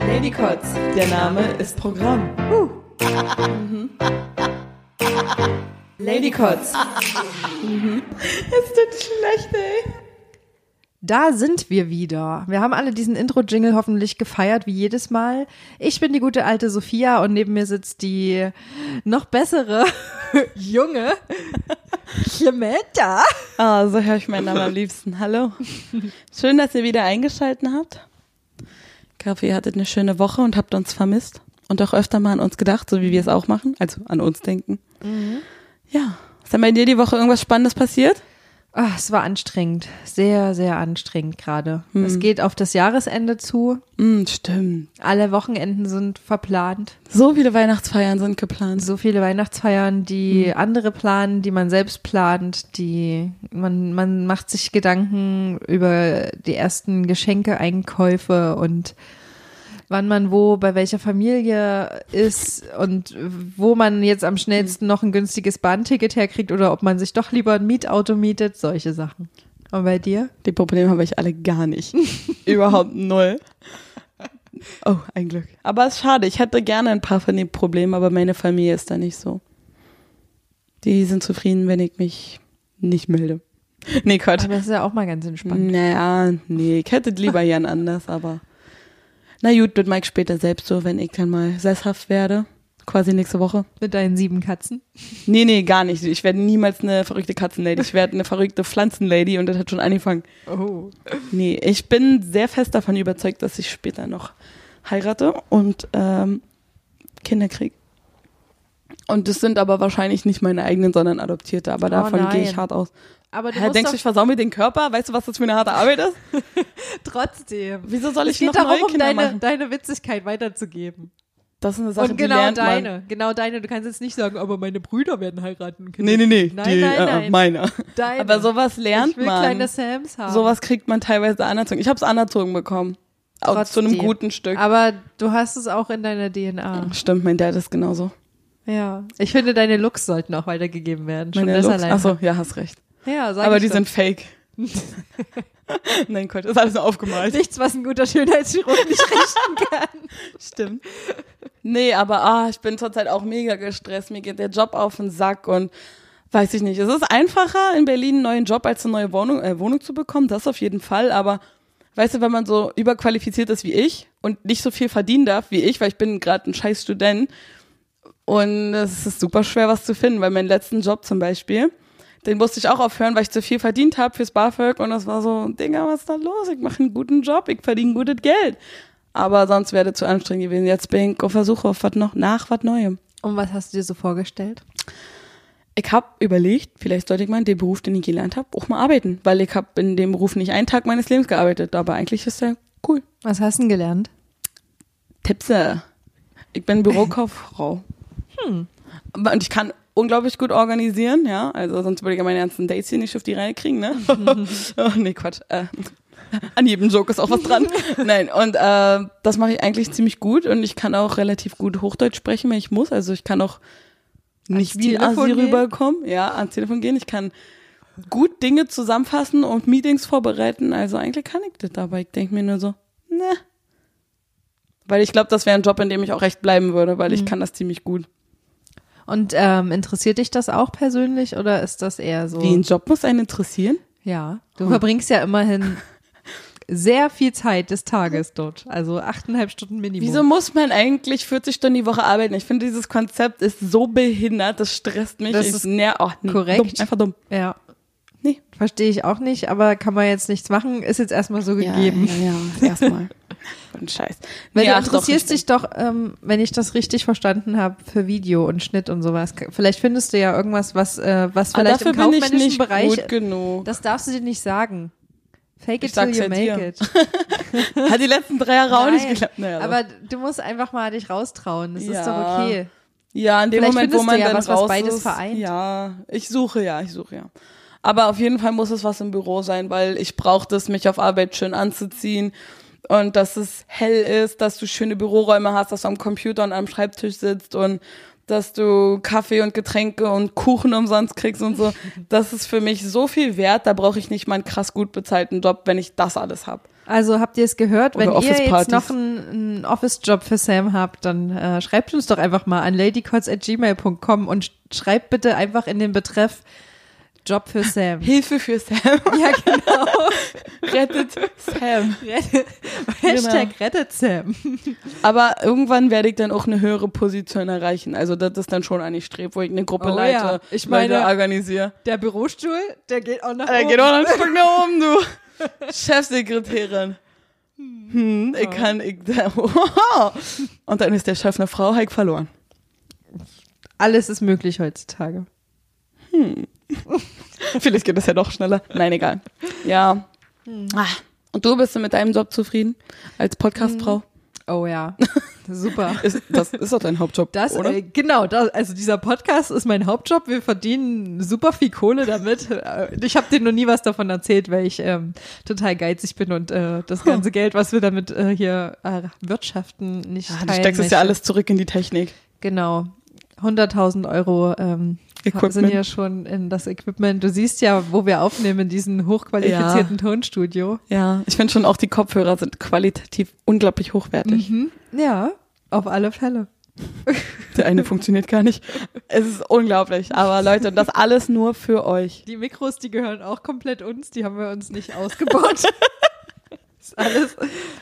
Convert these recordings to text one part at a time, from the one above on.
Ladycots, der Name ist Programm. Ladycots. Es tut schlecht, ey. Da sind wir wieder. Wir haben alle diesen Intro-Jingle hoffentlich gefeiert, wie jedes Mal. Ich bin die gute alte Sophia und neben mir sitzt die noch bessere junge Clementa. Ah, so höre ich meinen Namen am liebsten. Hallo. Schön, dass ihr wieder eingeschalten habt. Ich hoffe, ihr hattet eine schöne Woche und habt uns vermisst und auch öfter mal an uns gedacht, so wie wir es auch machen, also an uns denken. Ja. Ist denn bei dir die Woche irgendwas Spannendes passiert? Ah, es war anstrengend. Sehr, sehr anstrengend gerade. Es geht auf das Jahresende zu. Hm, stimmt. Alle Wochenenden sind verplant. So viele Weihnachtsfeiern sind geplant. So viele Weihnachtsfeiern, die andere planen, die man selbst plant, die man, man macht sich Gedanken über die ersten Geschenke-Einkäufe und wann man wo bei welcher Familie ist und wo man jetzt am schnellsten noch ein günstiges Bahnticket herkriegt oder ob man sich doch lieber ein Mietauto mietet, solche Sachen. Und bei dir? Die Probleme habe ich alle gar nicht. Überhaupt null. Oh, ein Glück. Aber es ist schade. Ich hätte gerne ein paar von den Problemen, aber meine Familie ist da nicht so. Die sind zufrieden, wenn ich mich nicht melde. Nee, Quatsch. Aber das ist ja auch mal ganz entspannt. Naja, nee, ich hätte lieber gern anders, aber na gut, das mag ich später selbst so, wenn ich dann mal sesshaft werde. Quasi nächste Woche. Mit deinen sieben Katzen. Nee, nee, gar nicht. Ich werde niemals eine verrückte Katzenlady. Ich werde eine verrückte Pflanzenlady und das hat schon angefangen. Oh. Nee, ich bin sehr fest davon überzeugt, dass ich später noch heirate und ähm, Kinder kriege. Und das sind aber wahrscheinlich nicht meine eigenen, sondern adoptierte. Aber Oh davon gehe ich hart aus. Aber du Hä, denkst du, ich versau mir den Körper? Weißt du, was das für eine harte Arbeit ist? trotzdem. Wieso soll Es ich geht noch darum, neue um Kinder deine, machen? deine Witzigkeit weiterzugeben. Das ist eine Sache, Und die genau lernt deine, man. genau deine. Du kannst jetzt nicht sagen, aber meine Brüder werden heiraten. Nee, nee, nee. Nein, die, nein, äh, nein. meine. Deine. Aber sowas lernt ich will man. kleine Sams haben. Sowas kriegt man teilweise anerzogen. Ich habe es anerzogen bekommen. Auch zu einem Trotzdem. guten Stück. Aber du hast es auch in deiner DNA. Stimmt, mein Dad ist genauso. Ja. Ich finde, deine Looks sollten auch weitergegeben werden. Schon Meine Looks. allein. Achso, ja, hast recht. Ja, sag Aber die doch. sind fake. Nein, Gott, ist alles aufgemalt. nichts, was ein guter Schönheitschirurg nicht richten kann. Stimmt. Nee, aber ah, ich bin zurzeit auch mega gestresst. Mir geht der Job auf den Sack und weiß ich nicht. Es ist einfacher, in Berlin einen neuen Job als eine neue Wohnung, äh, Wohnung zu bekommen, das auf jeden Fall. Aber weißt du, wenn man so überqualifiziert ist wie ich und nicht so viel verdienen darf wie ich, weil ich bin gerade ein scheiß Student und es ist super schwer, was zu finden, weil meinen letzten Job zum Beispiel, den musste ich auch aufhören, weil ich zu viel verdient habe fürs BAföG und das war so, Digga, was ist da los? Ich mache einen guten Job, ich verdiene gutes Geld. Aber sonst wäre das zu anstrengend gewesen. Jetzt bin ich auf Versuche auf was noch, nach was Neuem. Und was hast du dir so vorgestellt? Ich habe überlegt, vielleicht sollte ich mal in dem Beruf, den ich gelernt habe, auch mal arbeiten, weil ich habe in dem Beruf nicht einen Tag meines Lebens gearbeitet, aber eigentlich ist der cool. Was hast du denn gelernt? Tippse. Ich bin Bürokauffrau. Hm. Und ich kann unglaublich gut organisieren, ja. Also sonst würde ich ja meine ganzen Dates hier nicht auf die Reihe kriegen, ne? oh, nee, Quatsch. Äh, an jedem Joke ist auch was dran. Nein, und äh, das mache ich eigentlich ziemlich gut und ich kann auch relativ gut Hochdeutsch sprechen, wenn ich muss. Also ich kann auch nicht wie gehen? rüberkommen. Ja, ans Telefon gehen. Ich kann gut Dinge zusammenfassen und Meetings vorbereiten. Also eigentlich kann ich das, aber ich denke mir nur so, ne. Weil ich glaube, das wäre ein Job, in dem ich auch recht bleiben würde, weil ich kann das ziemlich gut. Und ähm, interessiert dich das auch persönlich oder ist das eher so? Wie ein Job muss einen interessieren? Ja, du verbringst ja immerhin sehr viel Zeit des Tages dort. Also achteinhalb Stunden Minimum. Wieso muss man eigentlich 40 Stunden die Woche arbeiten? Ich finde, dieses Konzept ist so behindert, das stresst mich. Das ich, ist ner oh, nee, korrekt. Dumm, einfach dumm. Ja. Nee. Verstehe ich auch nicht, aber kann man jetzt nichts machen, ist jetzt erstmal so gegeben. Ja, ja, erstmal. Und Scheiß. Weil Nee, du doch, interessierst ich dich doch, ähm, wenn ich das richtig verstanden habe, für Video und Schnitt und sowas. Vielleicht findest du ja irgendwas, was, äh, was bin- vielleicht im kaufmännischen nicht Bereich. gut genug. Das darfst du dir nicht sagen. Fake it till you make hier. it. Hat die letzten drei Jahre auch nicht geklappt. Naja, aber du musst einfach mal dich raustrauen. Das ist Ja. doch okay. Ja, in dem Vielleicht Moment, wo man du ja dann was, was raus beides ist, vereint. Ja, ich suche ja, ich suche ja. Aber auf jeden Fall muss es was im Büro sein, weil ich brauche das, mich auf Arbeit schön anzuziehen und dass es hell ist, dass du schöne Büroräume hast, dass du am Computer und am Schreibtisch sitzt und dass du Kaffee und Getränke und Kuchen umsonst kriegst und so. Das ist für mich so viel wert, da brauche ich nicht mal einen krass gut bezahlten Job, wenn ich das alles habe. Also habt ihr es gehört? Oder Wenn ihr jetzt noch einen, einen Office-Job für Sam habt, dann äh, schreibt uns doch einfach mal an ladycots.gmail.com und sch- schreibt bitte einfach in den Betreff Job für Sam. Hilfe für Sam. ja, genau. Rettet Sam. Rettet, Hashtag rettet Sam. Aber irgendwann werde ich dann auch eine höhere Position erreichen. Also das ist dann schon eine Streb, wo ich eine Gruppe Oh leite, ja. Ich meine- Leute organisiere. Der Bürostuhl, der geht auch nach Da oben. geht auch noch ein Stück nach oben, du. Chefsekretärin. Hm, ich kann, ich, und dann ist der Chef eine Frau, Heik verloren. Alles ist möglich heutzutage. Vielleicht geht das ja doch schneller. Nein, egal. Ja. Ah. Und du bist mit deinem Job zufrieden als Podcastfrau? Oh ja, super. Ist, das ist doch dein Hauptjob, Das, oder? äh, genau, das, also dieser Podcast ist mein Hauptjob. Wir verdienen super viel Kohle damit. Äh, Ich habe dir noch nie was davon erzählt, weil ich ähm, total geizig bin und äh, das ganze Geld, was wir damit äh, hier äh, wirtschaften, nicht Ah, teilen du steckst es ja alles zurück in die Technik. Genau. 100.000 Euro ähm, Equipment. sind ja schon in das Equipment. Du siehst ja, wo wir aufnehmen, in diesem hochqualifizierten Tonstudio. Ja, ich finde schon auch die Kopfhörer sind qualitativ unglaublich hochwertig. Ja, auf alle Fälle. Der eine funktioniert gar nicht. Es ist unglaublich. Aber Leute, das alles nur für euch. Die Mikros, die gehören auch komplett uns, die haben wir uns nicht ausgebaut. das ist alles,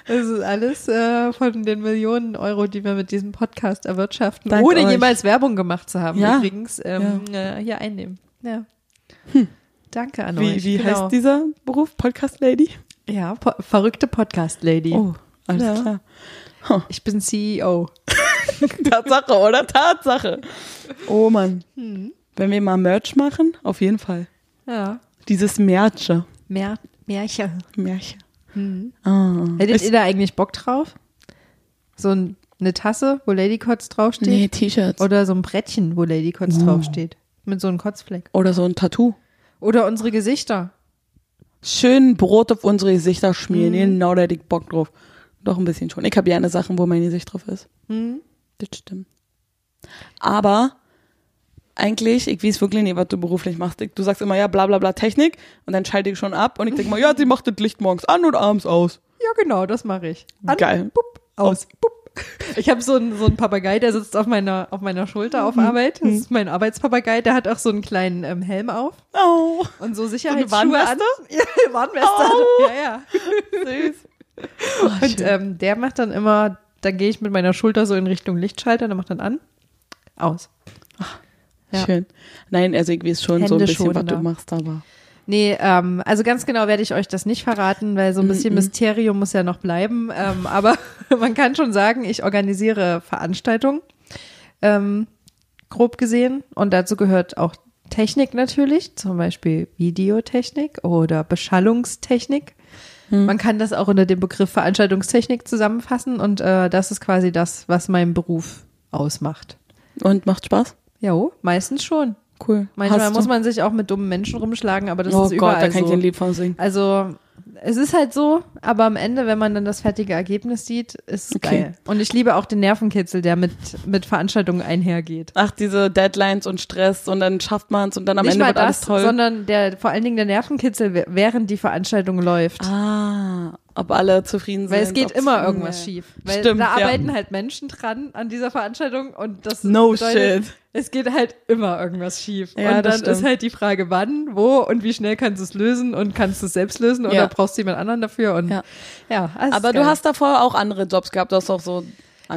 das ist alles äh, von den Millionen Euro, die wir mit diesem Podcast erwirtschaften, Dank ohne euch. jemals Werbung gemacht zu haben, Ja. übrigens, ähm, äh, hier einnehmen. Ja. Danke an Wie, euch. wie genau. heißt dieser Beruf? Podcast Lady? Ja, po verrückte Podcast-Lady. Oh, alles Ja. klar. Ich bin CEO. Tatsache, oder? Tatsache. Oh Mann. Wenn wir mal Merch machen, auf jeden Fall. Ja. Dieses Merche. Mehr, Märchen. Märchen. Ah. Hättet Ist- ihr da eigentlich Bock drauf? So ein, eine Tasse, wo Lady Kotz draufsteht? Nee, T-Shirts. Oder, Oder so ein Brettchen, wo Lady Kotz draufsteht. Mit so einem Kotzfleck. so ein Tattoo. Oder unsere Gesichter. Schön Brot auf unsere Gesichter schmieren. Genau, da hätte ich Bock drauf. Doch ein bisschen schon. Ich habe gerne Sachen, wo mein Gesicht drauf ist. Das stimmt. Aber eigentlich, ich weiß wirklich nicht, was du beruflich machst. Du sagst immer, ja, bla bla bla Technik und dann schalte ich schon ab und ich denke mal, ja, sie macht das Licht morgens an und abends aus. Ja, genau, das mache ich. An, Geil. Bup, aus. Bup. Ich habe so einen so einen Papagei, der sitzt auf meiner auf meiner Schulter auf Arbeit. Das ist mein Arbeitspapagei. Der hat auch so einen kleinen ähm, Helm auf Oh, und so Sicherheitsschuhe Warnweste? an. Ja, Warnweste. Oh. Ja, ja. süß. Und ähm, der macht dann immer, dann gehe ich mit meiner Schulter so in Richtung Lichtschalter, der macht dann an, aus. Ja. Schön. Nein, also ich weiß schon so ein Hände bisschen, was du machst, aber. Nee, ähm, also ganz genau werde ich euch das nicht verraten, weil so ein bisschen Mhm. Mysterium muss ja noch bleiben. Ähm, aber man kann schon sagen, ich organisiere Veranstaltungen, ähm, grob gesehen. Und dazu gehört auch Technik natürlich, zum Beispiel Videotechnik oder Beschallungstechnik. Hm. Man kann das auch unter dem Begriff Veranstaltungstechnik zusammenfassen und äh, das ist quasi das, was meinen Beruf ausmacht. Und macht Spaß? Jo, meistens schon. Cool. Manchmal Hast muss du? man sich auch mit dummen Menschen rumschlagen, aber das oh ist Gott, überall da kann so. ich dir ein Lied von singen. Also es ist halt so, aber am Ende, wenn man dann das fertige Ergebnis sieht, ist es Okay. geil. Und ich liebe auch den Nervenkitzel, der mit, mit Veranstaltungen einhergeht. Ach, diese Deadlines und Stress und dann schafft man es und dann am Nicht Ende mal wird alles das, toll. sondern der, vor allen Dingen der Nervenkitzel, während die Veranstaltung läuft. ah, ob alle zufrieden sind. Weil es geht immer irgendwas Nee. schief. Weil Stimmt, da ja. arbeiten halt Menschen dran an dieser Veranstaltung und das No bedeutet, shit. es geht halt immer irgendwas schief. Ja, und das dann ist halt die Frage, wann, wo und wie schnell kannst du es lösen und kannst du es selbst lösen oder Ja. brauchst du jemand anderen dafür? Und Ja. ja, Aber du hast davor auch andere Jobs gehabt, du hast auch so.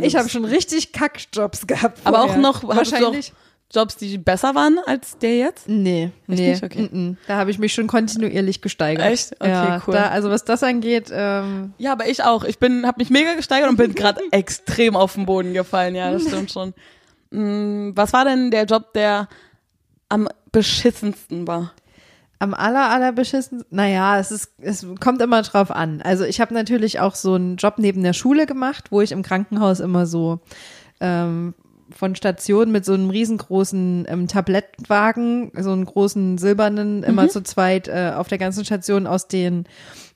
Ich habe schon richtig Kackjobs gehabt. Aber auch vorher. noch, hattest du auch wahrscheinlich. Jobs, die besser waren als der jetzt? Nee, Echt nee. nicht? Okay. mm, mm. Da habe ich mich schon kontinuierlich gesteigert. Echt? Okay, ja, cool. Da, also was das angeht, ähm, Ja, aber ich auch. Ich bin, habe mich mega gesteigert und bin gerade extrem auf den Boden gefallen. Ja, das stimmt schon. Mm, Was war denn der Job, der am beschissensten war? am aller, aller beschissen. Naja, es ist, es kommt immer drauf an. Also ich habe natürlich auch so einen Job neben der Schule gemacht, wo ich im Krankenhaus immer so ähm, von Station mit so einem riesengroßen ähm, Tablettwagen, so einen großen silbernen, immer Mhm. zu zweit äh, auf der ganzen Station aus den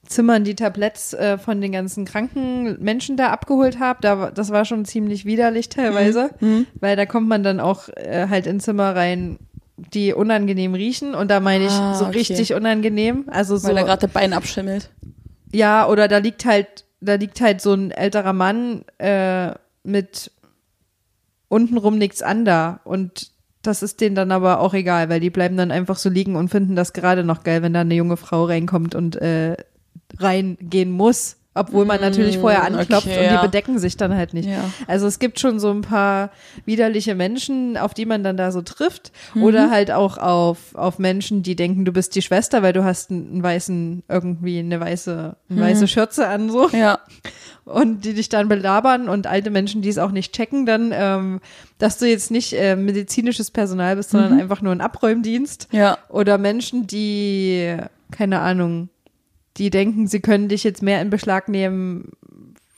Zimmern die Tabletts äh, von den ganzen kranken Menschen da abgeholt habe. Da, das war schon ziemlich widerlich teilweise, Mhm. weil da kommt man dann auch äh, halt in Zimmer rein, die unangenehm riechen und da meine ich Ah, so okay. richtig unangenehm. Also so Weil er gerade Bein abschimmelt. ja, oder da liegt halt, da liegt halt so ein älterer Mann äh, mit untenrum nichts an da. Und das ist denen dann aber auch egal, weil die bleiben dann einfach so liegen und finden das gerade noch geil, wenn da eine junge Frau reinkommt und äh, reingehen muss. Obwohl man natürlich vorher Mm, anklopft okay, und die ja. bedecken sich dann halt nicht. Ja. Also es gibt schon so ein paar widerliche Menschen, auf die man dann da so trifft. Mhm. Oder halt auch auf, auf Menschen, die denken, du bist die Schwester, weil du hast einen, einen weißen, irgendwie eine weiße, eine Mhm. weiße Schürze an so. Ja. Und die dich dann belabern und alte Menschen, die es auch nicht checken, dann, ähm, dass du jetzt nicht äh, medizinisches Personal bist, sondern einfach nur ein Abräumdienst. Mhm. Ja. Oder Menschen, die, keine Ahnung, die denken, sie können dich jetzt mehr in Beschlag nehmen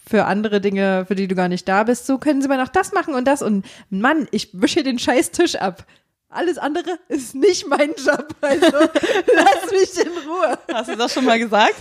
für andere Dinge, für die du gar nicht da bist. So können sie mal noch das machen und das. Und Mann, ich wische den scheiß Tisch ab. Alles andere ist nicht mein Job. Also lass mich in Ruhe. Hast du das schon mal gesagt?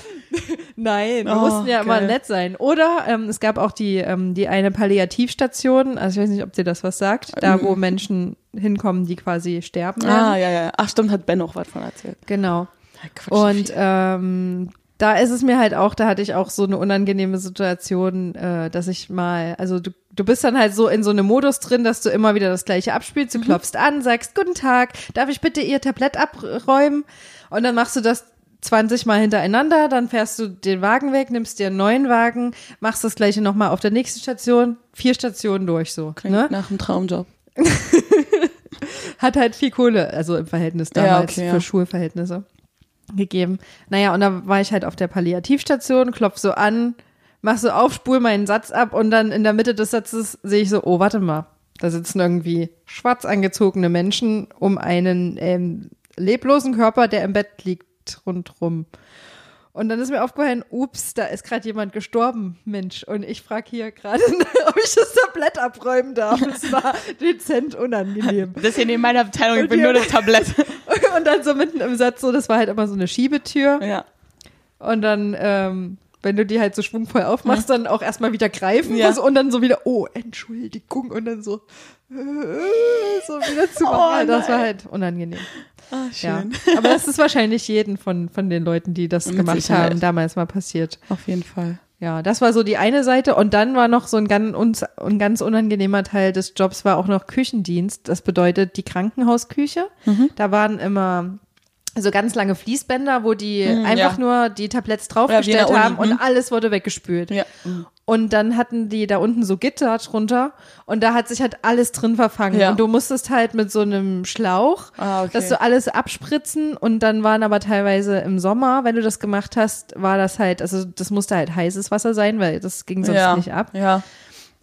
Nein, wir Oh, mussten ja immer geil. nett sein. Oder ähm, es gab auch die, ähm, die eine Palliativstation, also ich weiß nicht, ob dir das was sagt, da wo Menschen hinkommen, die quasi sterben. Ah, werden. ja, ja. Ach, stimmt, hat Ben auch was von erzählt. Genau. Quatsch, Und ähm, da ist es mir halt auch, da hatte ich auch so eine unangenehme Situation, äh, dass ich mal, also du, du bist dann halt so in so einem Modus drin, dass du immer wieder das gleiche abspielst. Du klopfst an, sagst, guten Tag, darf ich bitte Ihr Tablett abräumen? Und dann machst du das 20 Mal hintereinander, dann fährst du den Wagen weg, nimmst dir einen neuen Wagen, machst das gleiche nochmal auf der nächsten Station, vier Stationen durch so. Klingt Ne? nach einem Traumjob. hat halt viel Kohle, also im Verhältnis Ja, damals okay, für ja. Schulverhältnisse gegeben. Naja, und da war ich halt auf der Palliativstation, klopf so an, mach so auf, spul meinen Satz ab und dann in der Mitte des Satzes sehe ich so, oh, warte mal, da sitzen irgendwie schwarz angezogene Menschen um einen ähm, leblosen Körper, der im Bett liegt, rundrum. Und dann ist mir aufgefallen, ups, da ist gerade jemand gestorben, Mensch. Und ich frage hier gerade, ob ich das Tablett abräumen darf. Es war dezent unangenehm. Das ist hier neben meiner Abteilung, ich bin nur das Tablett. Und dann so mitten im Satz so, das war halt immer so eine Schiebetür. ja. Und dann, ähm, wenn du die halt so schwungvoll aufmachst, dann auch erstmal wieder greifen Ja. und dann so wieder, oh, Entschuldigung, und dann so, äh, so wieder zu machen. Oh, Ja, das war halt unangenehm. Ah, Ja. schön. Aber das ist wahrscheinlich jeden von, von den Leuten, die das Mit gemacht Sicherheit. haben, damals mal passiert. Auf jeden Fall. Ja, das war so die eine Seite. Und dann war noch so ein ganz, ein ganz unangenehmer Teil des Jobs war auch noch Küchendienst. Das bedeutet die Krankenhausküche. Mhm. Da waren immer so ganz lange Fließbänder, wo die einfach ja. nur die Tabletts Ja, draufgestellt Uni, haben und hm. alles wurde weggespült. Ja. Und dann hatten die da unten so Gitter drunter und da hat sich halt alles drin verfangen. Ja. Und du musstest halt mit so einem Schlauch, Ah, okay. dass du alles abspritzen und dann waren aber teilweise im Sommer, wenn du das gemacht hast, war das halt, also das musste halt heißes Wasser sein, weil das ging sonst ja. nicht ab. Ja.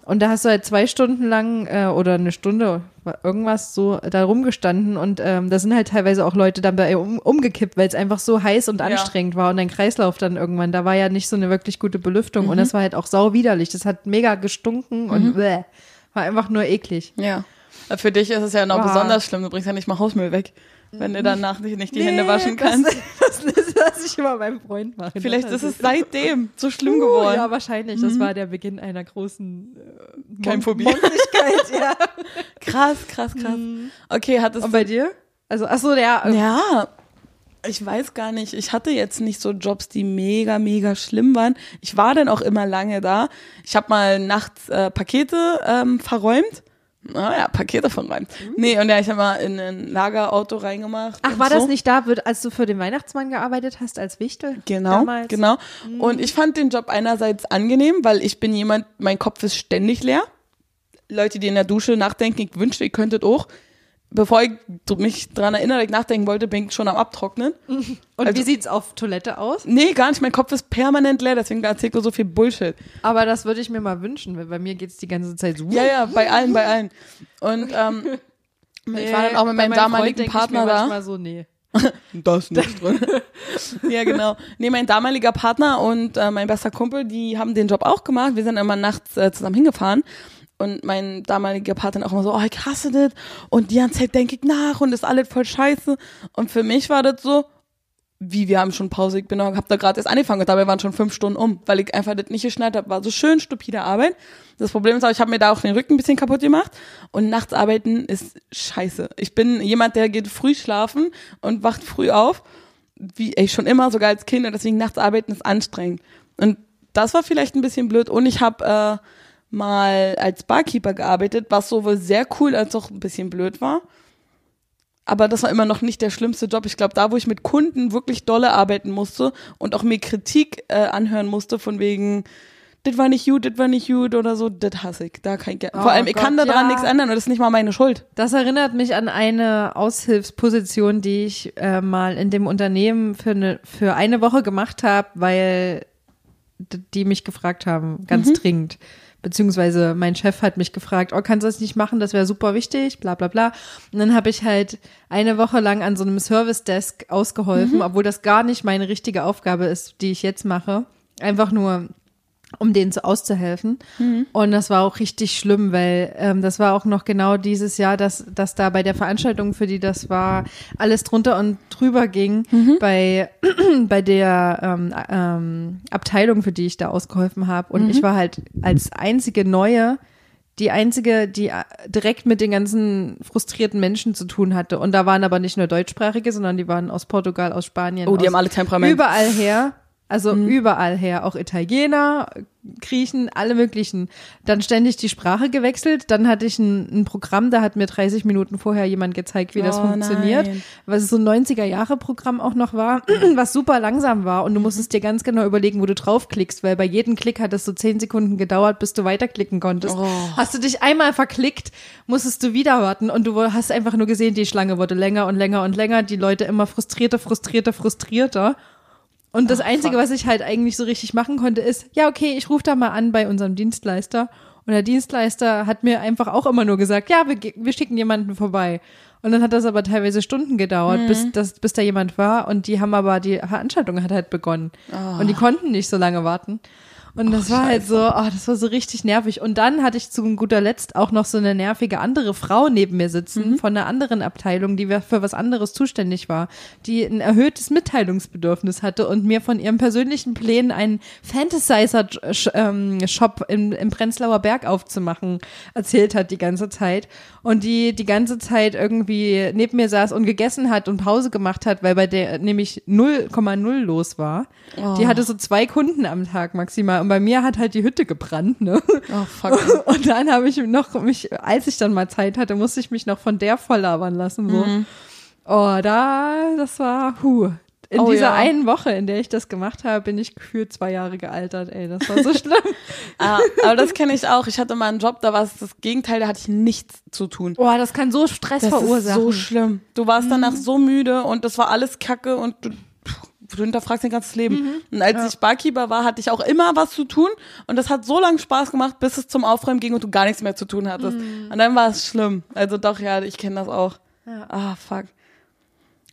Und da hast du halt zwei Stunden lang äh, oder eine Stunde irgendwas so da rumgestanden und ähm, da sind halt teilweise auch Leute dabei um, umgekippt, weil es einfach so heiß und Ja. anstrengend war und dein Kreislauf dann irgendwann, da war ja nicht so eine wirklich gute Belüftung Mhm. und das war halt auch sau widerlich. Das hat mega gestunken und bäh, war einfach nur eklig. Ja. Für dich ist es ja noch Boah. besonders schlimm. Du bringst ja nicht mal Hausmüll weg, wenn du danach nicht, nicht die Hände waschen kannst. Das, das lasse ich immer meinem Freund machen. Vielleicht Das ist es ist- seitdem so schlimm Uh, geworden. Ja, wahrscheinlich. Das war der Beginn einer großen äh, Kein Mon- Phobie. Mondigkeit, ja. Krass, krass, krass. Okay, hattest Und bei dir? Also, ach so, der, Ja, ich weiß gar nicht. Ich hatte jetzt nicht so Jobs, die mega, mega schlimm waren. Ich war dann auch immer lange da. Ich habe mal nachts äh, Pakete ähm, verräumt. Naja, Pakete verräumt. Nee, und ja, ich habe mal in ein Lagerauto reingemacht. Ach, war so. das nicht da, als du für den Weihnachtsmann gearbeitet hast, als Wichtel? Genau, Damals? genau. Und ich fand den Job einerseits angenehm, weil ich bin jemand, mein Kopf ist ständig leer. Leute, die in der Dusche nachdenken, ich wünschte, ihr könntet auch. Bevor ich mich dran erinnere, dass ich nachdenken wollte, bin ich schon am Abtrocknen. Und Also- wie sieht's auf Toilette aus? Nee, gar nicht. Mein Kopf ist permanent leer, deswegen erzählt ich so viel Bullshit. Aber das würde ich mir mal wünschen, weil bei mir geht's die ganze Zeit so. Ja, ja, bei allen, bei allen. Und ähm, ich war dann auch mit meinem Freund damaligen ich Partner mir da. so, nee. Da ist nichts drin. ja, genau. Nee, mein damaliger Partner und äh, mein bester Kumpel, die haben den Job auch gemacht. Wir sind immer nachts äh, zusammen hingefahren. Und mein damaliger Partner auch immer so, oh, ich hasse das. Und die ganze Zeit denke ich nach und ist alles voll scheiße. Und für mich war das so, wie wir haben schon Pause, ich bin hab da gerade erst angefangen und dabei waren schon fünf Stunden um, weil ich einfach das nicht geschnallt habe. War so schön stupide Arbeit. Das Problem ist auch, ich habe mir da auch den Rücken ein bisschen kaputt gemacht und nachts arbeiten ist scheiße. Ich bin jemand, der geht früh schlafen und wacht früh auf, wie ey, schon immer, sogar als Kind und deswegen nachts arbeiten ist anstrengend. Und das war vielleicht ein bisschen blöd und ich habe äh, mal als Barkeeper gearbeitet, was sowohl sehr cool als auch ein bisschen blöd war aber das war immer noch nicht der schlimmste Job. Ich glaube, da, wo ich mit Kunden wirklich dolle arbeiten musste und auch mir Kritik äh, anhören musste von wegen, das war nicht gut, das war nicht gut oder so, das hasse ich. Da kann ich, oh vor allem, ich kann daran ja. nichts ändern und das ist nicht mal meine Schuld. Das erinnert mich an eine Aushilfsposition, die ich äh, mal in dem Unternehmen für eine, für eine Woche gemacht habe, weil die mich gefragt haben, ganz mhm. dringend beziehungsweise mein Chef hat mich gefragt, oh, kannst du das nicht machen, das wäre super wichtig, bla bla bla. Und dann habe ich halt eine Woche lang an so einem Service Desk ausgeholfen, mhm. obwohl das gar nicht meine richtige Aufgabe ist, die ich jetzt mache. Einfach nur um denen so auszuhelfen. Mhm. Und das war auch richtig schlimm, weil ähm, das war auch noch genau dieses Jahr, dass, dass da bei der Veranstaltung, für die das war, alles drunter und drüber ging. Mhm. Bei, bei der ähm, ähm, Abteilung, für die ich da ausgeholfen habe. Und mhm. ich war halt als einzige Neue die einzige, die äh, direkt mit den ganzen frustrierten Menschen zu tun hatte. Und da waren aber nicht nur Deutschsprachige, sondern die waren aus Portugal, aus Spanien. Oh, die haben alle Temperament. Überall her. Also mhm. überall her, auch Italiener, Griechen, alle möglichen. Dann ständig die Sprache gewechselt. Dann hatte ich ein, ein Programm, da hat mir 30 Minuten vorher jemand gezeigt, wie das oh, funktioniert. Nein. Was so ein 90er-Jahre-Programm auch noch war, was super langsam war. Und du musstest dir ganz genau überlegen, wo du draufklickst, weil bei jedem Klick hat es so 10 Sekunden gedauert, bis du weiterklicken konntest. Oh. Hast du dich einmal verklickt, musstest du wieder warten und du hast einfach nur gesehen, die Schlange wurde länger und länger und länger, die Leute immer frustrierter, frustrierter, frustrierter. Und das Ach, Einzige, fuck. was ich halt eigentlich so richtig machen konnte, ist, ja, okay, ich rufe da mal an bei unserem Dienstleister. Und der Dienstleister hat mir einfach auch immer nur gesagt, ja, wir, wir schicken jemanden vorbei. Und dann hat das aber teilweise Stunden gedauert, mhm. bis, das, bis da jemand war. Und die haben aber, die Veranstaltung hat halt begonnen. Oh. Und die konnten nicht so lange warten. Und das oh, war halt so, oh, das war so richtig nervig. Und dann hatte ich zu guter Letzt auch noch so eine nervige andere Frau neben mir sitzen mhm. von einer anderen Abteilung, die für was anderes zuständig war, die ein erhöhtes Mitteilungsbedürfnis hatte und mir von ihren persönlichen Plänen einen Fantasizer-Shop ähm, im, im Prenzlauer Berg aufzumachen erzählt hat die ganze Zeit. Und die die ganze Zeit irgendwie neben mir saß und gegessen hat und Pause gemacht hat, weil bei der nämlich 0,0 los war. Oh. Die hatte so zwei Kunden am Tag maximal und bei mir hat halt die Hütte gebrannt, ne? Oh, fuck. Und dann habe ich noch mich, als ich dann mal Zeit hatte, musste ich mich noch von der voll labern lassen, so. Mhm. Oh, da, das war, huh. In oh, dieser ja. einen Woche, in der ich das gemacht habe, bin ich gefühlt zwei Jahre gealtert, ey, das war so schlimm. ah, aber das kenne ich auch. Ich hatte mal einen Job, da war es das Gegenteil, da hatte ich nichts zu tun. Boah, das kann so Stress das verursachen. Ist so schlimm. Du warst mhm. danach so müde und das war alles Kacke und du du hinterfragst dein ganzes Leben. Mhm. Und als ja. ich Barkeeper war, hatte ich auch immer was zu tun und das hat so lange Spaß gemacht, bis es zum Aufräumen ging und du gar nichts mehr zu tun hattest. Mhm. Und dann war es schlimm. Also doch, ja, ich kenne das auch. Ja. Ah, fuck.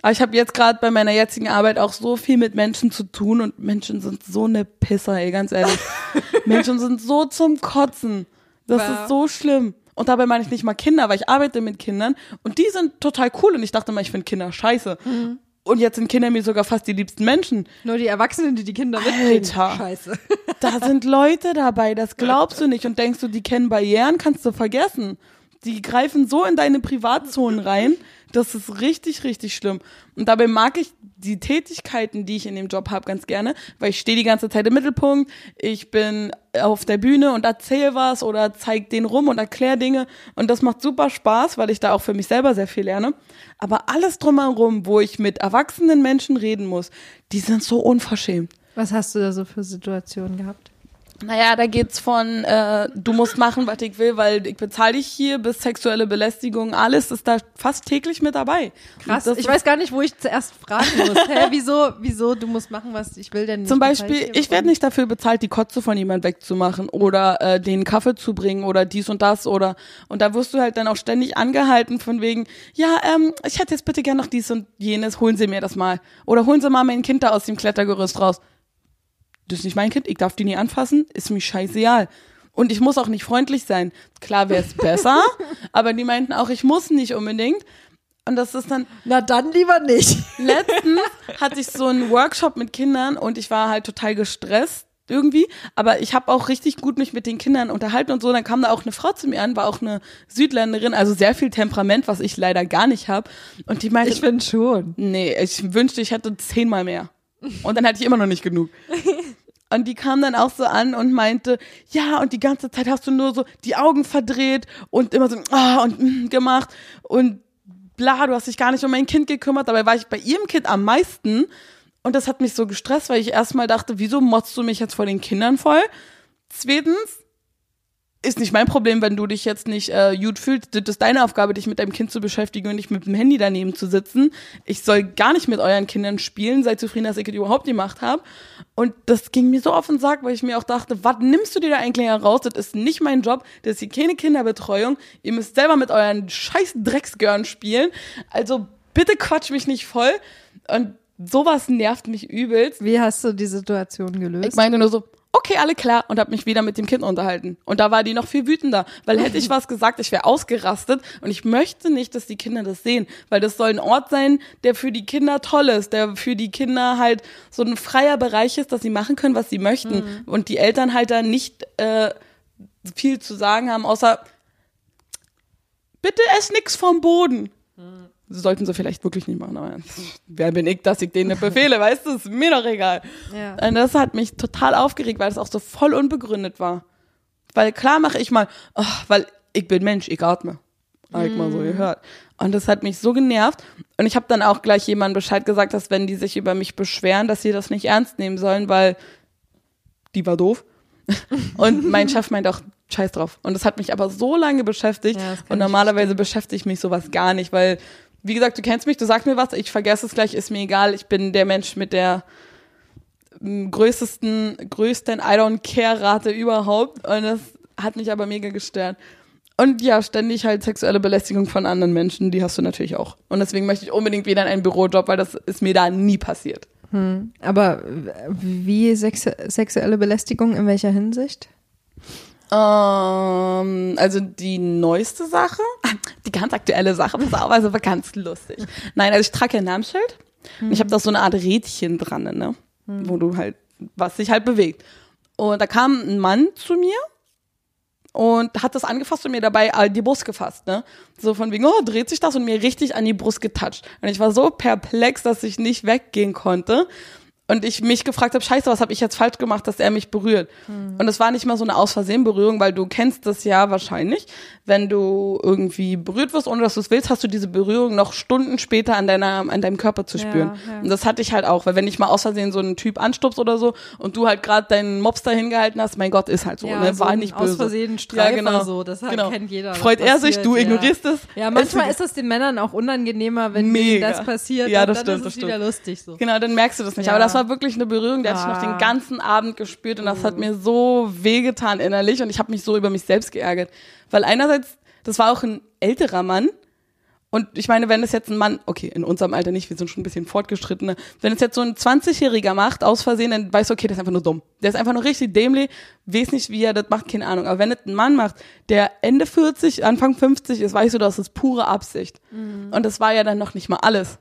Aber ich habe jetzt gerade bei meiner jetzigen Arbeit auch so viel mit Menschen zu tun und Menschen sind so eine Pisser, ey, ganz ehrlich. Menschen sind so zum Kotzen. Das wow. ist so schlimm. Und dabei meine ich nicht mal Kinder, weil ich arbeite mit Kindern und die sind total cool und ich dachte mal, ich finde Kinder scheiße. Mhm. Und jetzt sind Kinder mir sogar fast die liebsten Menschen. Nur die Erwachsenen, die die Kinder mitkriegen. Alter. Scheiße. Da sind Leute dabei, das glaubst du nicht. Und denkst du, die kennen Barrieren, kannst du vergessen. Die greifen so in deine Privatzonen rein. Das ist richtig, richtig schlimm. Und dabei mag ich die Tätigkeiten, die ich in dem Job habe, ganz gerne, weil ich stehe die ganze Zeit im Mittelpunkt, ich bin auf der Bühne und erzähle was oder zeig den rum und erkläre Dinge und das macht super Spaß, weil ich da auch für mich selber sehr viel lerne. Aber alles drumherum, wo ich mit erwachsenen Menschen reden muss, die sind so unverschämt. Was hast du da so für Situationen gehabt? Naja, da geht's von, äh, du musst machen, was ich will, weil ich bezahle dich hier, bis sexuelle Belästigung, alles ist da fast täglich mit dabei. Krass, ich weiß gar nicht, wo ich zuerst fragen muss. Hä, wieso, wieso, du musst machen, was ich will denn nicht? Zum Beispiel, ich werde nicht dafür bezahlt, die Kotze von jemand wegzumachen oder äh, den Kaffee zu bringen oder dies und das oder und da wirst du halt dann auch ständig angehalten von wegen, ja, ähm, ich hätte jetzt bitte gern noch dies und jenes, holen Sie mir das mal. Oder holen Sie mal mein Kind da aus dem Klettergerüst raus das ist nicht mein Kind, ich darf die nie anfassen, ist mir scheißegal. Und ich muss auch nicht freundlich sein. Klar wäre es besser, aber die meinten auch, ich muss nicht unbedingt. Und das ist dann, Na dann lieber nicht. letztens hatte ich so einen Workshop mit Kindern und ich war halt total gestresst irgendwie, aber ich habe auch richtig gut mich mit den Kindern unterhalten und so. Dann kam da auch eine Frau zu mir an, war auch eine Südländerin, also sehr viel Temperament, was ich leider gar nicht habe. Und die meinte, Ich finde schon. nee, ich wünschte, ich hätte zehnmal mehr. Und dann hatte ich immer noch nicht genug. Und die kam dann auch so an und meinte, ja, und die ganze Zeit hast du nur so die Augen verdreht und immer so, ah, und mm, gemacht und bla, du hast dich gar nicht um mein Kind gekümmert. Dabei war ich bei ihrem Kind am meisten. Und das hat mich so gestresst, weil ich erstmal dachte, wieso motzt du mich jetzt vor den Kindern voll? Zweitens, ist nicht mein Problem, wenn du dich jetzt nicht äh, gut fühlst. Das ist deine Aufgabe, dich mit deinem Kind zu beschäftigen und nicht mit dem Handy daneben zu sitzen. Ich soll gar nicht mit euren Kindern spielen. Seid zufrieden, dass ich das überhaupt gemacht habe. Und das ging mir so auf den Sack, weil ich mir auch dachte, was nimmst du dir da eigentlich heraus? Das ist nicht mein Job. Das ist hier keine Kinderbetreuung. Ihr müsst selber mit euren scheiß Drecksgörn spielen. Also bitte quatsch mich nicht voll. Und sowas nervt mich übelst. Wie hast du die Situation gelöst? Ich meinte nur so, okay, alle klar und habe mich wieder mit dem Kind unterhalten. Und da war die noch viel wütender, weil hätte ich was gesagt, ich wäre ausgerastet und ich möchte nicht, dass die Kinder das sehen, weil das soll ein Ort sein, der für die Kinder toll ist, der für die Kinder halt so ein freier Bereich ist, dass sie machen können, was sie möchten und die Eltern halt da nicht äh, viel zu sagen haben, außer bitte ess nix vom Boden. Sollten sie vielleicht wirklich nicht machen, aber wer bin ich, dass ich denen nicht befehle, weißt du, ist mir doch egal. Ja. Und das hat mich total aufgeregt, weil das auch so voll unbegründet war. Weil klar mache ich mal, oh, weil ich bin Mensch, ich atme. Hab ich mal so gehört. Und das hat mich so genervt. Und ich habe dann auch gleich jemandem Bescheid gesagt, dass wenn die sich über mich beschweren, dass sie das nicht ernst nehmen sollen, weil die war doof. Und mein Chef meint auch, scheiß drauf. Und das hat mich aber so lange beschäftigt. Ja, und ich normalerweise beschäftigt mich sowas gar nicht, weil, wie gesagt, du kennst mich, du sagst mir was, ich vergesse es gleich, ist mir egal. Ich bin der Mensch mit der m, größten, größten I don't care Rate überhaupt. Und das hat mich aber mega gestört. Und ja, ständig halt sexuelle Belästigung von anderen Menschen, die hast du natürlich auch. Und deswegen möchte ich unbedingt wieder in einen Bürojob, weil das ist mir da nie passiert. Aber wie sexu sexuelle Belästigung in welcher Hinsicht? Ähm, also die neueste Sache, die ganz aktuelle Sache, pass auf, also war ganz lustig. Nein, also ich trage ein Namensschild. Und ich habe da so eine Art Rädchen dran, ne? Wo du halt, was sich halt bewegt. Und da kam ein Mann zu mir und hat das angefasst und mir dabei äh, die Brust gefasst, ne? So von wegen, oh, dreht sich das und mir richtig an die Brust getatscht. Und ich war so perplex, dass ich nicht weggehen konnte. Und ich mich gefragt habe, scheiße, was habe ich jetzt falsch gemacht, dass er mich berührt? Und es war nicht mal so eine aus Versehen Berührung, weil du kennst das ja wahrscheinlich. Wenn du irgendwie berührt wirst, ohne dass du es willst, hast du diese Berührung noch Stunden später an deiner, an deinem Körper zu spüren. ja. Und das hatte ich halt auch, weil wenn ich mal aus Versehen so einen Typ anstupst oder so und du halt gerade deinen Mops da hingehalten hast, mein Gott, ist halt so, ne? War nicht böse. Aus Versehen Streifer so, das hat, Genau. kennt jeder. Freut er sich, du ja. ignorierst es. Ja, manchmal ist das den Männern auch unangenehmer, wenn Mega. das passiert. Ja, das dann stimmt, ist das es wieder stimmt. lustig so. Genau, dann merkst du das nicht. Ja. Aber das war wirklich eine Berührung, die hatte ich noch Ah. den ganzen Abend gespürt und das hat mir so wehgetan innerlich und ich habe mich so über mich selbst geärgert. Weil einerseits, das war auch ein älterer Mann und ich meine, wenn es jetzt ein Mann, okay, in unserem Alter nicht, wir sind schon ein bisschen fortgeschrittener, wenn es jetzt so ein 20-Jähriger macht, aus Versehen, dann weißt du, okay, der ist einfach nur dumm. Der ist einfach nur richtig dämlich, weiß nicht, wie er das macht, keine Ahnung. Aber wenn es ein Mann macht, der Ende 40, Anfang 50 ist, weißt du, das ist pure Absicht. Und das war ja dann noch nicht mal alles.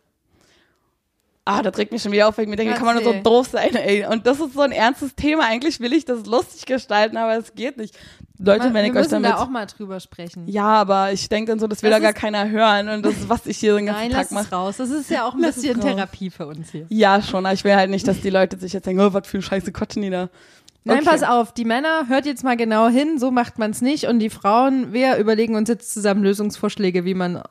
Ah, da trägt mich schon wieder auf, weil ich mir denke, kann man nur so doof sein, ey. Und das ist so ein ernstes Thema. Eigentlich will ich das lustig gestalten, aber es geht nicht. Leute, wenn wir ich euch müssen damit. da auch mal drüber sprechen. ja, aber ich denke dann so, das will Das da gar keiner hören. Und das ist, was ich hier den ganzen Nein, Tag mache. raus. Das ist ja auch ein Lass bisschen. Therapie für uns hier. Ja, schon. Aber ich will halt nicht, dass die Leute sich jetzt denken, oh, was für Scheiße quatschen die da. Nein, Okay. pass auf, die Männer, hört jetzt mal genau hin, so macht man es nicht. Und die Frauen, wir überlegen uns jetzt zusammen Lösungsvorschläge, wie man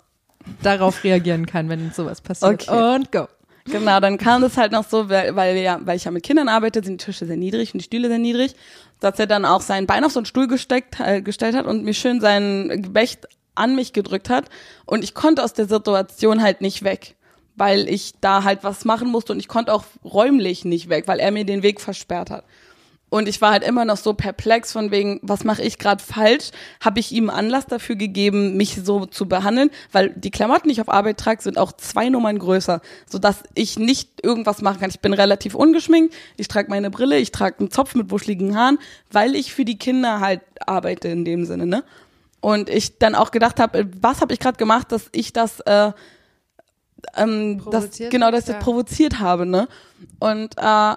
darauf reagieren kann, wenn sowas passiert. Okay. Und go. Genau, dann kam das halt noch so, weil, weil, ja, weil ich ja mit Kindern arbeite, sind die Tische sehr niedrig und die Stühle sehr niedrig, dass er dann auch sein Bein auf so einen Stuhl gesteckt, äh, gestellt hat und mir schön sein Gebächt an mich gedrückt hat. Und ich konnte aus der Situation halt nicht weg, weil ich da halt was machen musste und ich konnte auch räumlich nicht weg, weil er mir den Weg versperrt hat. Und ich war halt immer noch so perplex von wegen, was mache ich gerade falsch? Habe ich ihm Anlass dafür gegeben, mich so zu behandeln? Weil die Klamotten, die ich auf Arbeit trage, sind auch zwei Nummern größer, sodass ich nicht irgendwas machen kann. Ich bin relativ ungeschminkt, ich trage meine Brille, ich trage einen Zopf mit wuscheligen Haaren, weil ich für die Kinder halt arbeite in dem Sinne, ne? Und ich dann auch gedacht habe, was habe ich gerade gemacht, dass ich das, äh, ähm, das genau, dass ich ja. das provoziert habe, ne? Und äh,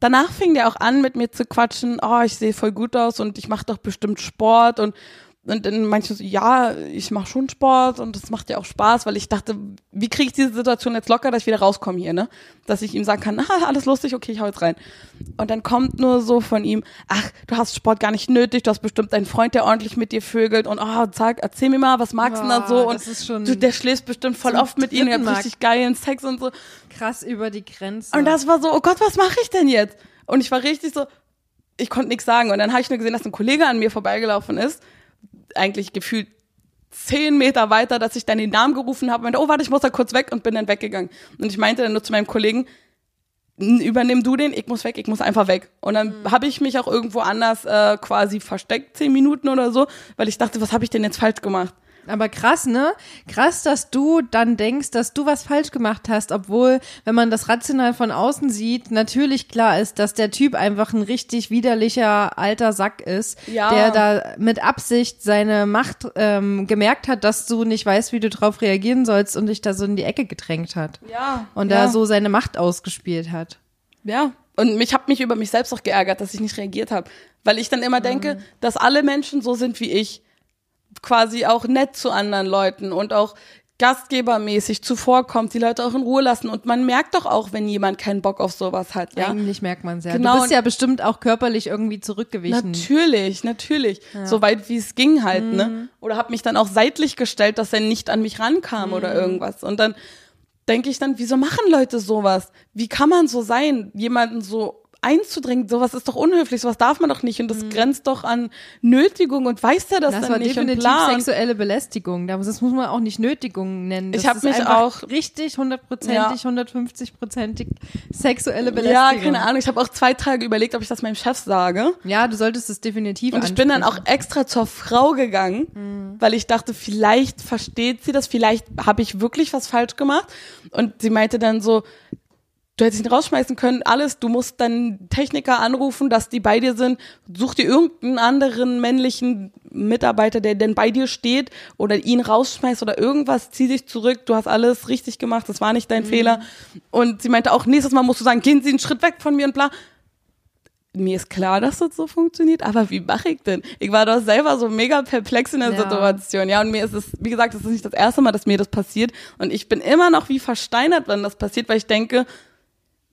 danach fing der auch an, mit mir zu quatschen, oh, ich sehe voll gut aus und ich mache doch bestimmt Sport und und dann ich so, ja, ich mache schon Sport und das macht ja auch Spaß, weil ich dachte, wie kriege ich diese Situation jetzt locker, dass ich wieder rauskomme hier, ne? Dass ich ihm sagen kann, ah, alles lustig, okay, ich hau jetzt rein. Und dann kommt nur so von ihm, ach, du hast Sport gar nicht nötig, du hast bestimmt einen Freund, der ordentlich mit dir vögelt und oh, sag, erzähl mir mal, was magst du denn da so? Und das ist schon du, der schläft bestimmt voll oft mit ihm, ihr habt richtig geilen Sex und so. Krass über die Grenze. Und das war so, oh Gott, was mache ich denn jetzt? Und ich war richtig so, ich konnte nichts sagen. Und dann habe ich nur gesehen, dass ein Kollege an mir vorbeigelaufen ist, eigentlich gefühlt zehn Meter weiter, dass ich dann den Namen gerufen habe und meinte, oh warte, ich muss da kurz weg und bin dann weggegangen. Und ich meinte dann nur zu meinem Kollegen, "N- übernimm du den, ich muss weg, ich muss einfach weg. Und dann habe ich mich auch irgendwo anders äh, quasi versteckt, zehn Minuten oder so, weil ich dachte, was habe ich denn jetzt falsch gemacht? Aber krass, ne? Krass, dass du dann denkst, dass du was falsch gemacht hast, obwohl, wenn man das rational von außen sieht, natürlich klar ist, dass der Typ einfach ein richtig widerlicher alter Sack ist, Ja. der da mit Absicht seine Macht ähm, gemerkt hat, dass du nicht weißt, wie du drauf reagieren sollst und dich da so in die Ecke gedrängt hat. Ja. Und ja. da so seine Macht ausgespielt hat. Ja. Und mich habe mich über mich selbst auch geärgert, dass ich nicht reagiert habe, weil ich dann immer denke, Mhm. dass alle Menschen so sind wie ich, quasi auch nett zu anderen Leuten und auch gastgebermäßig zuvorkommt, die Leute auch in Ruhe lassen und man merkt doch auch, wenn jemand keinen Bock auf sowas hat, ja. Eigentlich merkt man es ja. Genau, Du bist ja bestimmt auch körperlich irgendwie zurückgewichen. Natürlich, natürlich. So weit wie es ging halt, ne? Oder habe mich dann auch seitlich gestellt, dass er nicht an mich rankam oder irgendwas. Und dann denke ich dann, wieso machen Leute sowas? Wie kann man so sein, jemanden so einzudringen? Sowas ist doch unhöflich, sowas darf man doch nicht. Und das grenzt doch an Nötigung und weiß der das, Das dann war nicht definitiv und bla. Sexuelle Belästigung. Das das muss man auch nicht Nötigung nennen. Das Ich hab ist mich auch- richtig hundertprozentig, Ja. hundertfünfzig-prozentig sexuelle ja, Belästigung. keine Ahnung. Ich habe auch zwei Tage überlegt, ob ich das meinem Chef sage. Ja, du solltest es definitiv Und ich bin dann auch extra zur Frau gegangen, Mhm. weil ich dachte, vielleicht versteht sie das, vielleicht habe ich wirklich was falsch gemacht. Und sie meinte dann so, du hättest ihn rausschmeißen können, alles, du musst dann Techniker anrufen, dass die bei dir sind, such dir irgendeinen anderen männlichen Mitarbeiter, der denn bei dir steht oder ihn rausschmeißt oder irgendwas, zieh dich zurück, du hast alles richtig gemacht, das war nicht dein Fehler. Und sie meinte auch, nächstes Mal musst du sagen, gehen Sie einen Schritt weg von mir und bla. Mir ist klar, dass das so funktioniert, aber wie mache ich denn? Ich war doch selber so mega perplex in der Ja. Situation, ja, und mir ist es, wie gesagt, das ist nicht das erste Mal, dass mir das passiert. Und ich bin immer noch wie versteinert, wenn das passiert, weil ich denke,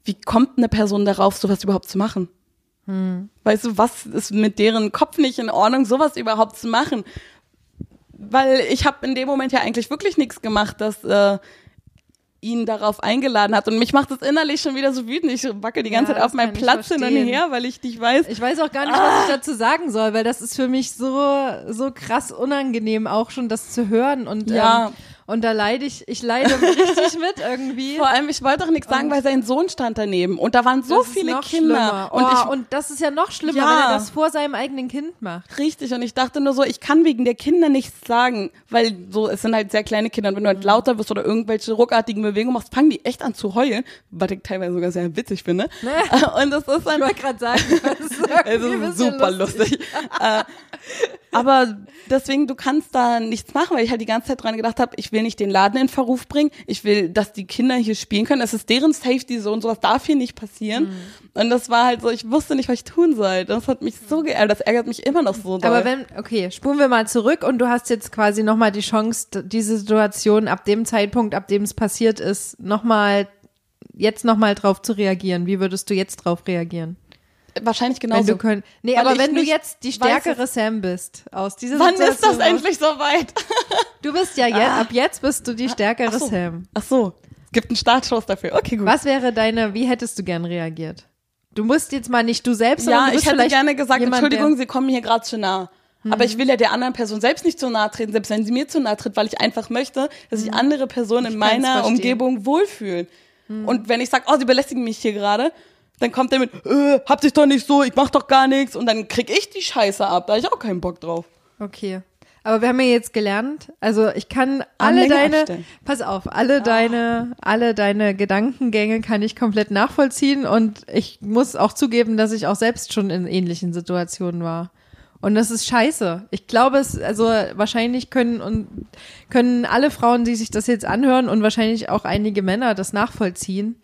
wie kommt eine Person darauf, sowas überhaupt zu machen? Weißt du, was ist mit deren Kopf nicht in Ordnung, sowas überhaupt zu machen? Weil ich habe in dem Moment ja eigentlich wirklich nichts gemacht, dass äh, ihn darauf eingeladen hat. Und mich macht das innerlich schon wieder so wütend. Ich wackel die ganze Ja, Zeit auf meinem Platz hin und her, weil ich nicht weiß. Ich weiß auch gar nicht, was ich dazu sagen soll, weil das ist für mich so, so krass unangenehm, auch schon das zu hören. Und, Ja. ähm, und da leide ich, ich leide richtig mit irgendwie. Vor allem, ich wollte auch nichts sagen, weil sein Sohn stand daneben. Und da waren so viele Kinder. schlimmer. Und oh, ich und das ist ja noch schlimmer, Ja. wenn er das vor seinem eigenen Kind macht. Richtig, und ich dachte nur so, ich kann wegen der Kinder nichts sagen, weil so, es sind halt sehr kleine Kinder, und wenn du halt lauter wirst oder irgendwelche ruckartigen Bewegungen machst, fangen die echt an zu heulen, was ich teilweise sogar sehr witzig finde. Und das ist dann, Ich wollte gerade sagen, das ist es ist super lustig. äh, aber deswegen, du kannst da nichts machen, weil ich halt die ganze Zeit dran gedacht habe, ich will nicht den Laden in Verruf bringen, ich will, dass die Kinder hier spielen können, es ist deren Safety Zone, sowas darf hier nicht passieren. Mhm. Und das war halt so, ich wusste nicht, was ich tun soll. Das hat mich so geärgert, das ärgert mich immer noch so doll. Aber wenn, okay, spulen wir mal zurück und du hast jetzt quasi nochmal die Chance, diese Situation ab dem Zeitpunkt, ab dem es passiert ist, nochmal, jetzt nochmal drauf zu reagieren. Wie würdest du jetzt drauf reagieren? Wahrscheinlich Wenn genauso. du könnt, nee, Weil aber ich wenn du jetzt die weiß, stärkere dass- Sam bist, aus dieser Wann ist Situation das raus- endlich soweit? Du bist ja jetzt, ab jetzt bist du die stärkere Ach so. Sam. Ach so, es gibt einen Startschuss dafür. Okay, gut. Was wäre deine, wie hättest du gern reagiert? Du musst jetzt mal nicht du selbst, sondern Ja, du bist ich hätte gerne gesagt, jemand, Entschuldigung, Sie kommen mir hier gerade zu nah. Aber ich will ja der anderen Person selbst nicht zu nahe treten, selbst wenn sie mir zu nahe tritt, weil ich einfach möchte, dass sich andere Personen in kann's meiner. Umgebung wohlfühlen. Und wenn ich sage, oh, sie belästigen mich hier gerade, Dann kommt der mit, äh, hab dich doch nicht so, ich mach doch gar nichts. Und dann krieg ich die Scheiße ab. Da hab ich auch keinen Bock drauf. Okay. Aber wir haben ja jetzt gelernt, also ich kann alle Anhänger deine, abstellen. pass auf, alle deine, alle deine Gedankengänge kann ich komplett nachvollziehen und ich muss auch zugeben, dass ich auch selbst schon in ähnlichen Situationen war. Und das ist scheiße. Ich glaube es, also wahrscheinlich können und können alle Frauen, die sich das jetzt anhören und wahrscheinlich auch einige Männer das nachvollziehen.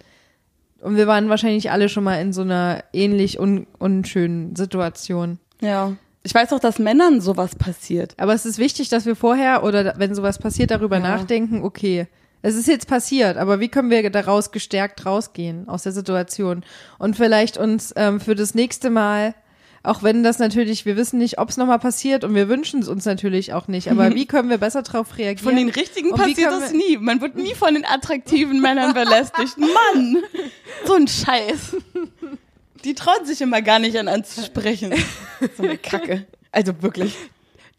Und wir waren wahrscheinlich alle schon mal in so einer ähnlich un unschönen Situation. Ja. Ich weiß auch, dass Männern sowas passiert. Aber es ist wichtig, dass wir vorher oder wenn sowas passiert, darüber Ja. nachdenken, okay, es ist jetzt passiert, aber wie können wir daraus gestärkt rausgehen aus der Situation? Und vielleicht uns ähm, für das nächste Mal, auch wenn das natürlich, wir wissen nicht, ob es nochmal passiert und wir wünschen es uns natürlich auch nicht, aber wie können wir besser darauf reagieren? Von den richtigen Und passiert das nie. Man wird nie von den attraktiven Männern belästigt. Mann, so ein Scheiß. Die trauen sich immer gar nicht an anzusprechen. So eine Kacke. Also wirklich.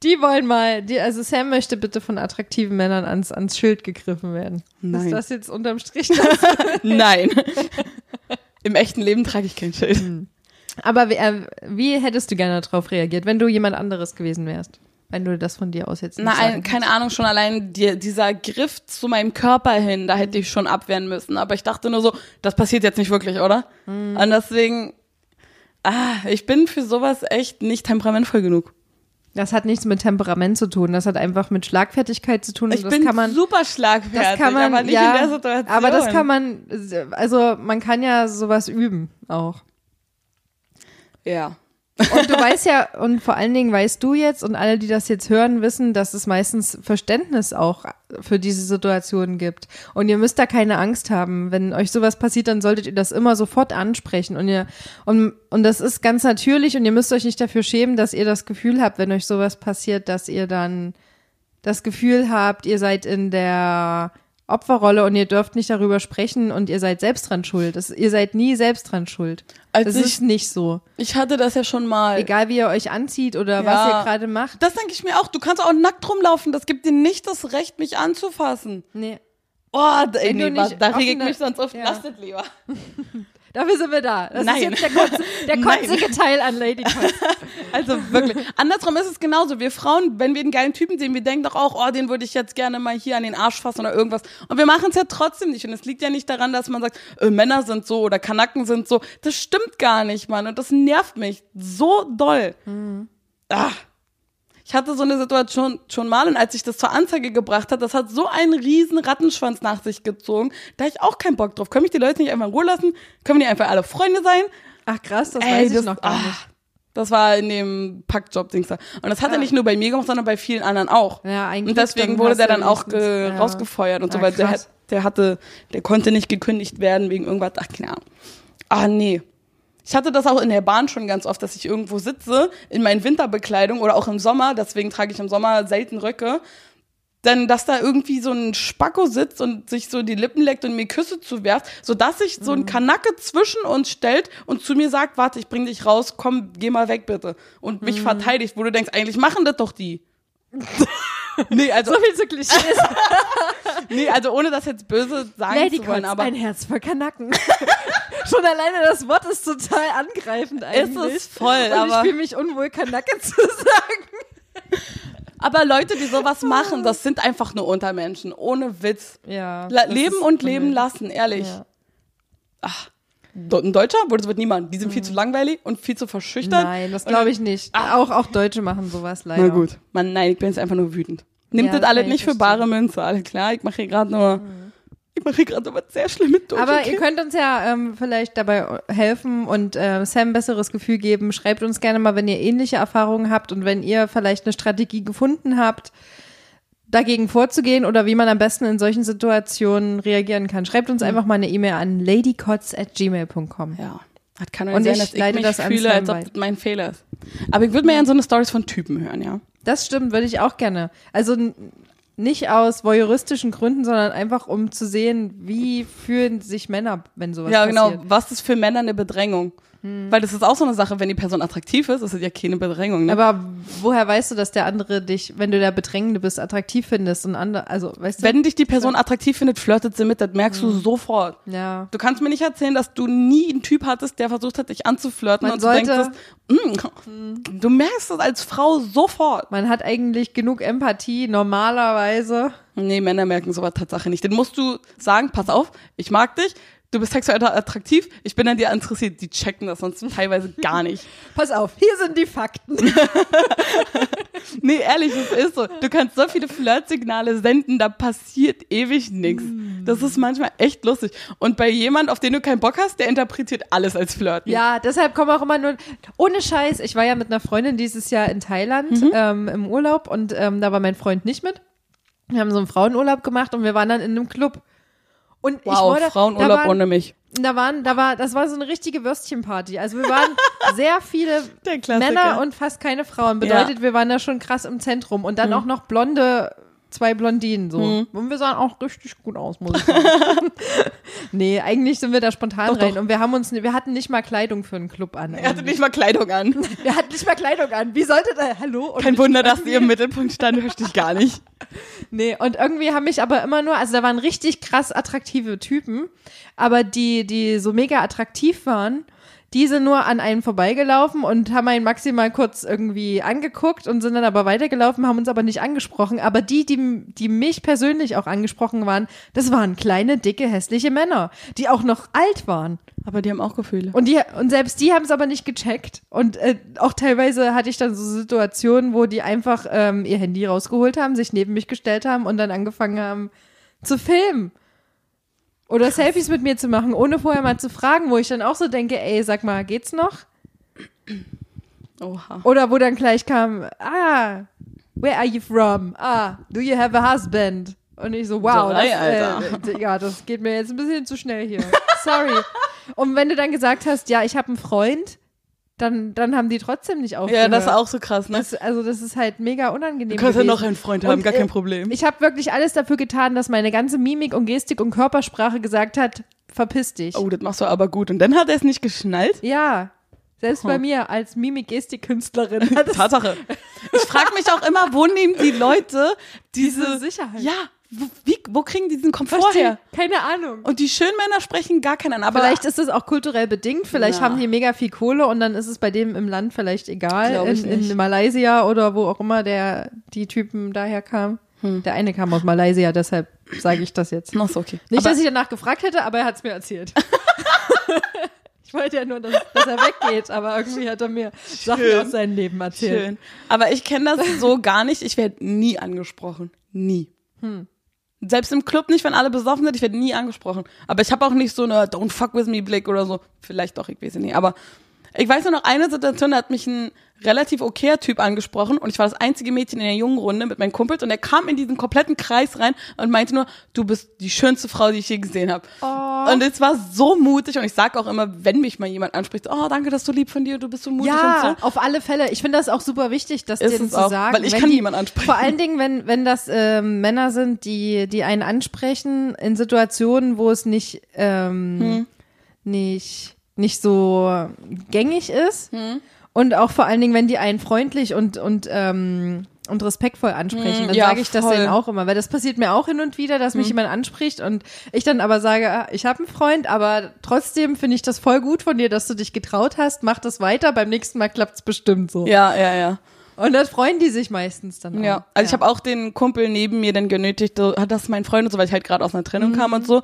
Die wollen mal, die, also Sam möchte bitte von attraktiven Männern ans, ans Schild gegriffen werden. Nein. Ist das jetzt unterm Strich? das? Nein. Im echten Leben trage ich kein Schild. Aber wie, äh, wie hättest du gerne darauf reagiert, wenn du jemand anderes gewesen wärst? Wenn du das von dir aus jetzt nicht Nein, sagen keine Ahnung, schon allein die, dieser Griff zu meinem Körper hin, da hätte ich schon abwehren müssen. Aber ich dachte nur so, das passiert jetzt nicht wirklich, oder? Mhm. Und deswegen, ah, ich bin für sowas echt nicht temperamentvoll genug. Das hat nichts mit Temperament zu tun. Das hat einfach mit Schlagfertigkeit zu tun. Ich das bin man, super schlagfertig, das kann man, aber nicht ja, in der Situation. aber das kann man, also man kann ja sowas üben auch. Ja. Und du weißt ja, und vor allen Dingen weißt du jetzt und alle, die das jetzt hören, wissen, dass es meistens Verständnis auch für diese Situationen gibt. Und ihr müsst da keine Angst haben. Wenn euch sowas passiert, dann solltet ihr das immer sofort ansprechen. Und ihr, und, und das ist ganz natürlich und ihr müsst euch nicht dafür schämen, dass ihr das Gefühl habt, wenn euch sowas passiert, dass ihr dann das Gefühl habt, ihr seid in der Opferrolle und ihr dürft nicht darüber sprechen und ihr seid selbst dran schuld. Das, ihr seid nie selbst dran schuld. Als das ich- ist nicht so. Ich hatte das ja schon mal. Egal wie ihr euch anzieht oder Ja. was ihr gerade macht. Das denke ich mir auch. Du kannst auch nackt rumlaufen. Das gibt dir nicht das Recht, mich anzufassen. Nee. Oh, da, ey, nee, da reg ich mich sonst auf. Ja. Das lieber. Dafür sind wir da. Das Nein. ist jetzt der, kurze, der kotzige Teil an Lady Kotz. Also wirklich. Andersrum ist es genauso. Wir Frauen, wenn wir einen geilen Typen sehen, wir denken doch auch, oh, den würde ich jetzt gerne mal hier an den Arsch fassen oder irgendwas. Und wir machen es ja trotzdem nicht. Und es liegt ja nicht daran, dass man sagt, äh, Männer sind so oder Kanaken sind so. Das stimmt gar nicht, Mann. Und das nervt mich so doll. Ah. Ich hatte so eine Situation schon mal und als ich das zur Anzeige gebracht hat, das hat so einen riesen Rattenschwanz nach sich gezogen, da hab ich auch keinen Bock drauf. Können mich die Leute nicht einfach in Ruhe lassen? Können wir nicht einfach alle Freunde sein? Ach krass, das Ey, weiß ich das- noch gar ah, nicht. Das war in dem Packjob-Dings da. Und das hat er nicht nur bei mir gemacht, sondern bei vielen anderen auch. Ja, eigentlich und deswegen wurde der dann auch ja. rausgefeuert und so, Ah, weil der, der hatte, der konnte nicht gekündigt werden wegen irgendwas, ach, keine Ahnung. Ah, nee. Ich hatte das auch in der Bahn schon ganz oft, dass ich irgendwo sitze in meinen Winterbekleidung oder auch im Sommer, deswegen trage ich im Sommer selten Röcke, dann, dass da irgendwie so ein Spacko sitzt und sich so die Lippen leckt und mir Küsse zuwerft, sodass sich so Mhm. ein Kanacke zwischen uns stellt und zu mir sagt, warte, ich bring dich raus, komm, geh mal weg bitte. Und mich Mhm. verteidigt, wo du denkst, eigentlich machen das doch die. nee, also, So viel zu Klischees. nee, also ohne das jetzt böse sagen Lady zu wollen, aber ein Herz voll Kanacken. Schon alleine das Wort ist total angreifend ist eigentlich. es voll, Und aber, ich fühle mich unwohl, Kanacke zu sagen. aber Leute, die sowas machen, das sind einfach nur Untermenschen, ohne Witz. Ja. Leben ist und leben lassen, ehrlich. Ja. Do- Ein Deutscher? Wo das wird niemand. Die sind viel zu langweilig und viel zu verschüchtert. Mhm. Nein, das glaube ich nicht. Ah. Auch, auch Deutsche machen sowas leider. Na gut. Mann, nein, ich bin jetzt einfach nur wütend. Nimmt Ja, das alles ich nicht für. Mhm. bare Münze, alles klar. Ich mache hier gerade nur, ich mache hier gerade was sehr Schlimmes durch. Aber okay? ihr könnt uns ja ähm, vielleicht dabei helfen und äh, Sam ein besseres Gefühl geben. Schreibt uns gerne mal, wenn ihr ähnliche Erfahrungen habt und wenn ihr vielleicht eine Strategie gefunden habt, dagegen vorzugehen oder wie man am besten in solchen Situationen reagieren kann. Schreibt uns einfach mal eine E-Mail an ladycots@gmail.com. Ja. Das kann Und sein, ich dass ich leite mich das fühle, als ob das mein Fehler ist. Aber ich würde mir gerne so eine Stories von Typen hören, ja. Das stimmt, würde ich auch gerne. Also nicht aus voyeuristischen Gründen, sondern einfach um zu sehen, wie fühlen sich Männer, wenn sowas ja, genau. passiert. Was ist für Männer eine Bedrängung? Weil das ist auch so eine Sache, wenn die Person attraktiv ist, ist das ja keine Bedrängung. Ne? Aber woher weißt du, dass der andere dich, wenn du der Bedrängende bist, attraktiv findest und andere, also weißt du? wenn dich die Person attraktiv findet, flirtet sie mit, das merkst du sofort. ja. Du kannst mir nicht erzählen, dass du nie einen Typ hattest, der versucht hat, dich anzuflirten Man und sollte- du denkst, mm, du merkst das als Frau sofort. Man hat eigentlich genug Empathie, normalerweise. Nee, Männer merken sowas Tatsache nicht. Den musst du sagen, pass auf, ich mag dich, du bist sexuell attraktiv, ich bin an dir interessiert. Die checken das sonst teilweise gar nicht. Pass auf, hier sind die Fakten. Nee, ehrlich, es ist so. Du kannst so viele Flirtsignale senden, da passiert ewig nichts. Das ist manchmal echt lustig. Und bei jemand, auf den du keinen Bock hast, der interpretiert alles als Flirten. Ja, deshalb kommen auch immer nur, ohne Scheiß, ich war ja mit einer Freundin dieses Jahr in Thailand Mhm. ähm, im Urlaub und ähm, da war mein Freund nicht mit. Wir haben so einen Frauenurlaub gemacht und wir waren dann in einem Club. Und ich Wow, wollte, da Frauenurlaub waren, ohne mich. Da waren, da war, das war so eine richtige Würstchenparty. Also wir waren sehr viele. Männer und fast keine Frauen. Bedeutet, wir waren da schon krass im Zentrum und dann Mhm. auch noch blonde, zwei Blondinen so. Und wir sahen auch richtig gut aus, muss ich sagen. nee, eigentlich sind wir da spontan Doch, rein doch. und wir haben uns, wir hatten nicht mal Kleidung für einen Club an. Er hatte nicht mal Kleidung an. Wir hatten nicht mal Kleidung an. Wie sollte da, hallo? Und Kein Wunder, dass sie im Mittelpunkt stand, verstehe ich gar nicht. Nee, und irgendwie haben mich aber immer nur, also da waren richtig krass attraktive Typen, aber die, die so mega attraktiv waren, die sind nur an einem vorbeigelaufen und haben einen maximal kurz irgendwie angeguckt und sind dann aber weitergelaufen, haben uns aber nicht angesprochen. Aber die, die, die mich persönlich auch angesprochen waren, das waren kleine, dicke, hässliche Männer, die auch noch alt waren. Aber die haben auch Gefühle. Und die und selbst die haben es aber nicht gecheckt. Und äh, auch teilweise hatte ich dann so Situationen, wo die einfach ähm, ihr Handy rausgeholt haben, sich neben mich gestellt haben und dann angefangen haben zu filmen. Oder Selfies mit mir zu machen, ohne vorher mal zu fragen, wo ich dann auch so denke, ey, sag mal, geht's noch? Oha. Oder wo dann gleich kam, ah, where are you from? Ah, do you have a husband? Und ich so, wow, Drei, das, Alter. Äh, ja, das geht mir jetzt ein bisschen zu schnell hier. Sorry. Und wenn du dann gesagt hast, ja, ich habe einen Freund, dann, dann haben die trotzdem nicht aufgehört. Ja, das ist auch so krass, ne? Das, also das ist halt mega unangenehm Du kannst ja gewesen. noch einen Freund haben, Und, gar kein äh, Problem. Ich habe wirklich alles dafür getan, dass meine ganze Mimik und Gestik und Körpersprache gesagt hat, verpiss dich. Oh, das machst du aber gut. Und dann hat er es nicht geschnallt? Ja, selbst bei mir als Mimik-Gestik-Künstlerin Tatsache. Ich frage mich auch immer, wo nehmen die Leute diese, Diese Sicherheit. Ja, wo, wie, wo kriegen die diesen Komfort Versteh- her? Keine Ahnung. Und die schönen Männer sprechen gar keinen an. Aber Vielleicht ist es auch kulturell bedingt. Vielleicht Ja. haben die mega viel Kohle und dann ist es bei dem im Land vielleicht egal. In, in Malaysia oder wo auch immer der die Typen daher kamen. Hm. Der eine kam aus Malaysia, deshalb sage ich das jetzt. Noch so, okay. Nicht, aber, dass ich danach gefragt hätte, aber er hat es mir erzählt. ich wollte ja nur, dass, dass er weggeht, aber irgendwie hat er mir Sachen Schön. aus seinem Leben erzählt. Schön. Aber ich kenne das so gar nicht. Ich werde nie angesprochen. Nie. Hm. Selbst im Club nicht, wenn alle besoffen sind, ich werde nie angesprochen. Aber ich habe auch nicht so eine Don't fuck with me Blick oder so. Vielleicht doch, ich weiß nicht. Aber ich weiß nur noch eine Situation, da hat mich ein relativ okayer Typ angesprochen und ich war das einzige Mädchen in der jungen Runde mit meinen Kumpels und er kam in diesen kompletten Kreis rein und meinte nur, du bist die schönste Frau, die ich je gesehen habe. Oh. Und es war so mutig und ich sag auch immer, wenn mich mal jemand anspricht, oh, danke, das ist so lieb von dir, du bist so mutig und so. Ja, auf alle Fälle. Ich finde das auch super wichtig, das Ist es zu auch, sagen. weil ich kann die, niemanden ansprechen. Vor allen Dingen, wenn, wenn das ähm, Männer sind, die, die einen ansprechen in Situationen, wo es nicht, ähm, Hm. nicht, nicht so gängig ist. Hm. Und auch vor allen Dingen, wenn die einen freundlich und, und, ähm, und respektvoll ansprechen, Hm, dann ja, sage ich das voll. denen auch immer, weil das passiert mir auch hin und wieder, dass mich jemand anspricht und ich dann aber sage, ah, ich habe einen Freund, aber trotzdem finde ich das voll gut von dir, dass du dich getraut hast, mach das weiter, beim nächsten Mal klappt's bestimmt so. Ja, ja, ja. Und dann freuen die sich meistens dann auch. Ja, also ich habe auch den Kumpel neben mir dann genötigt, so, ah, das ist mein Freund und so, weil ich halt gerade aus einer Trennung kam und so.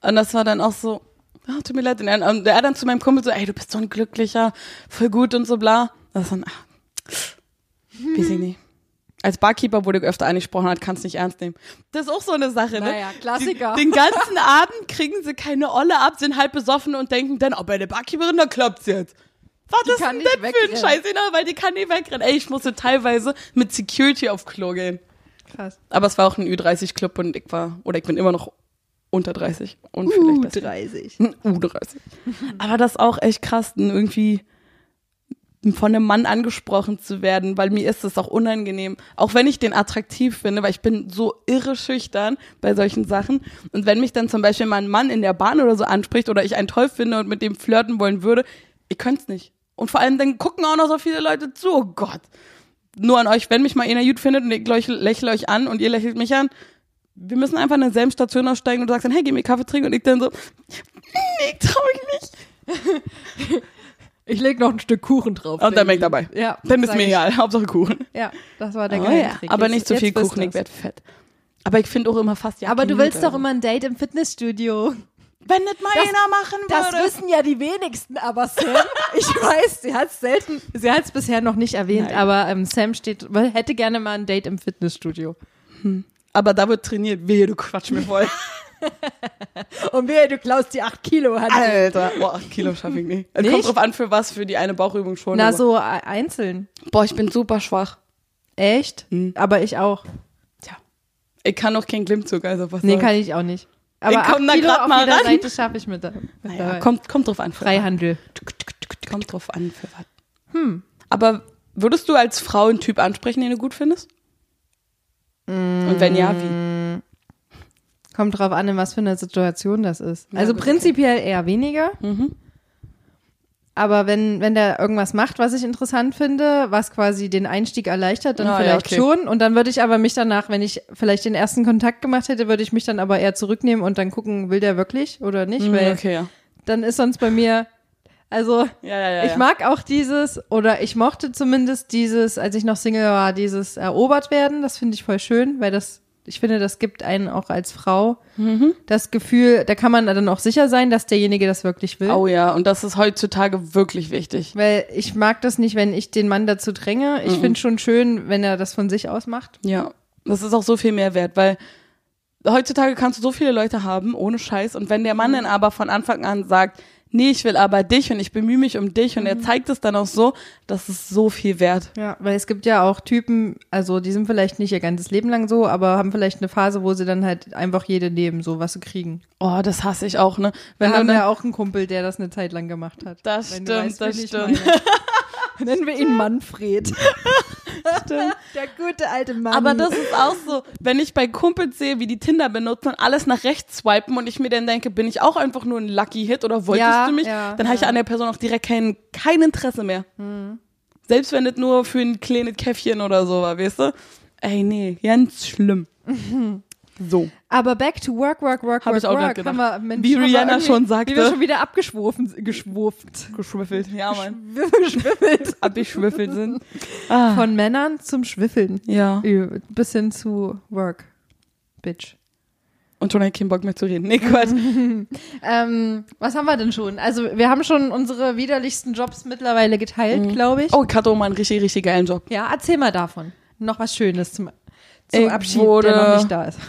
Und das war dann auch so, ah, tut mir leid. Und er, und er dann zu meinem Kumpel so, ey, du bist so ein Glücklicher, voll gut und so bla. Das dann, ach, weiß ich nicht. Als Barkeeper wurde öfter angesprochen hat, kannst nicht ernst nehmen. Das ist auch so eine Sache, ne? Naja, Klassiker. Den, den ganzen Abend kriegen sie keine Olle ab, sind halb besoffen und denken dann, oh, bei der Barkeeperin, da klappt's jetzt. Was Die ist kann denn nicht das für ein. Scheiß, ne? weil die kann nicht wegrennen. Ey, ich musste teilweise mit Security auf Klo gehen. Krass. Aber es war auch ein Ü30-Club und ich war, oder ich bin immer noch unter 30. Und vielleicht deswegen. 30. Ein U30. Aber das ist auch echt krass, irgendwie von einem Mann angesprochen zu werden, weil mir ist es auch unangenehm. Auch wenn ich den attraktiv finde, weil ich bin so irre schüchtern bei solchen Sachen. Und wenn mich dann zum Beispiel mal ein Mann in der Bahn oder so anspricht oder ich einen toll finde und mit dem flirten wollen würde, Ich könnte es nicht. Und vor allem, dann gucken auch noch so viele Leute zu. Oh Gott. Nur an euch, wenn mich mal einer gut findet und ich lächle euch an und ihr lächelt mich an, wir müssen einfach an derselben Station aussteigen und du sagst dann, hey, geh mir Kaffee trinken und ich dann so, nee, trau ich nicht. Ich leg noch ein Stück Kuchen drauf. Und dann bin ich dabei. Ja. Dann ist mir egal, Hauptsache Kuchen. Ja, das war der Oh geile ja, Trick. aber Jetzt- nicht so viel Kuchen, ich ihr's. werd fett. Aber ich finde auch immer fast ja. Aber du willst doch immer ein Date im Fitnessstudio. Wenn nicht mal Das- einer machen Das würde. wissen ja die wenigsten, aber Sam, ich weiß, sie hat es selten, sie hat es bisher noch nicht erwähnt, Nein. aber ähm, Sam steht, hätte gerne mal ein Date im Fitnessstudio. Aber da wird trainiert. Wehe, du quatsch mir voll. Und wehe, du klaust die 8 Kilo Hand. Alter. Boah, acht Kilo schaffe ich nicht. Nicht? kommt drauf an, für was. Für die eine Bauchübung schon. Na, aber- so äh, einzeln. Boah, ich bin super schwach. Echt? Hm. Aber ich auch. Tja. Ich kann noch keinen Klimmzug, also was Nee, kann ich auch nicht. Aber Ich komm 8 da auf mal ran. Seite schaffe ich mit, der- mit Naja, kommt, kommt drauf an. Für Freihandel. was. Kommt drauf an, für was. Hm. Aber würdest du als Frau einen Typ ansprechen, den du gut findest? Und wenn ja, wie? Kommt drauf an, in was für einer Situation das ist. Ja, also gut, okay. prinzipiell eher weniger. Mhm. Aber wenn, wenn der irgendwas macht, was ich interessant finde, was quasi den Einstieg erleichtert, dann Ah, ja, vielleicht okay. schon. Und dann würde ich aber mich danach, wenn ich vielleicht den ersten Kontakt gemacht hätte, würde ich mich dann aber eher zurücknehmen und dann gucken, will der wirklich oder nicht? Mhm, Weil okay, ja. dann ist sonst bei mir, also Ja, ja, ja. ich mag auch dieses, oder ich mochte zumindest dieses, als ich noch Single war, dieses erobert werden. Das finde ich voll schön, weil das, ich finde, das gibt einen auch als Frau Mhm. das Gefühl, da kann man dann auch sicher sein, dass derjenige das wirklich will. Oh ja, und das ist heutzutage wirklich wichtig. Weil ich mag das nicht, wenn ich den Mann dazu dränge. Ich finde schon schön, wenn er das von sich aus macht. Ja, das ist auch so viel mehr wert, weil heutzutage kannst du so viele Leute haben, ohne Scheiß. Und wenn der Mann dann aber von Anfang an sagt, nee, ich will aber dich und ich bemühe mich um dich und er zeigt es dann auch so, das ist so viel wert. Ja, weil es gibt ja auch Typen, also die sind vielleicht nicht ihr ganzes Leben lang so, aber haben vielleicht eine Phase, wo sie dann halt einfach jede nehmen, so was sie kriegen. Oh, das hasse ich auch, ne? Wir Wenn haben du ja dann, auch einen Kumpel, der das eine Zeit lang gemacht hat. Das stimmt, weißt, das stimmt. Nennen wir ihn Manfred. stimmt. Der gute alte Mann. Aber das ist auch so, wenn ich bei Kumpels sehe, wie die Tinder benutzen und alles nach rechts swipen und ich mir dann denke, bin ich auch einfach nur ein Lucky Hit oder wolltest Ja, du mich? ja, dann habe ich ja. an der Person auch direkt kein, kein Interesse mehr. Selbst wenn es nur für ein kleines Käffchen oder so war, weißt du? Ey, nee, ganz schlimm. so. Aber back to work, work, work, Hab work, ich auch work. gedacht. Haben wir, Mensch, Wie Rihanna schon sagte. Wie wir schon wieder abgeschworfen, geschwurft. Geschwiffelt. Ja, Mann. Geschwiffelt. Abgeschwiffelt sind. Ah, Von Männern zum Schwiffeln. ja. Bis hin zu Work. Bitch. Und schon hat keinen Bock mehr zu reden. Nee, Quatsch. Ähm, was haben wir denn schon? Also, wir haben schon unsere widerlichsten Jobs mittlerweile geteilt, glaube ich. Oh, ich hatte auch mal einen richtig, richtig geilen Job. Ja, erzähl mal davon. Noch was Schönes zum, zum Ich Abschied, wurde- der noch nicht da ist.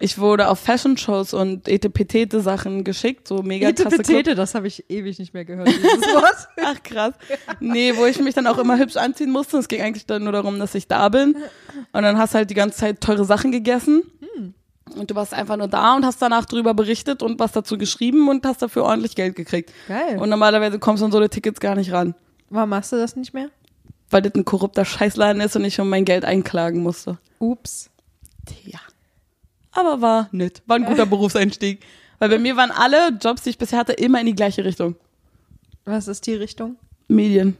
Ich wurde auf Fashion-Shows und Etepetete-Sachen geschickt, so mega Etepetete, das habe ich ewig nicht mehr gehört, dieses Wort. Ach krass. Nee, wo ich mich dann auch immer hübsch anziehen musste. Es ging eigentlich dann nur darum, dass ich da bin. Und dann hast halt die ganze Zeit teure Sachen gegessen. Und du warst einfach nur da und hast danach drüber berichtet und was dazu geschrieben und hast dafür ordentlich Geld gekriegt. Geil. Und normalerweise kommst du an so eine Tickets gar nicht ran. Warum machst du das nicht mehr? Weil das ein korrupter Scheißladen ist und ich um mein Geld einklagen musste. Ups. Ja. Aber war nett. War ein guter Berufseinstieg. Weil bei mir waren alle Jobs, die ich bisher hatte, immer in die gleiche Richtung. Was ist die Richtung? Medien.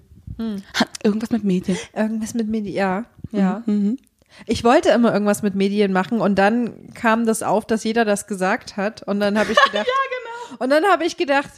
Hat irgendwas mit Medien. Irgendwas mit Medien, ja. Ja. Mhm. Ich wollte immer irgendwas mit Medien machen und dann kam das auf, dass jeder das gesagt hat und dann habe ich gedacht, Ja, genau. und dann habe ich gedacht,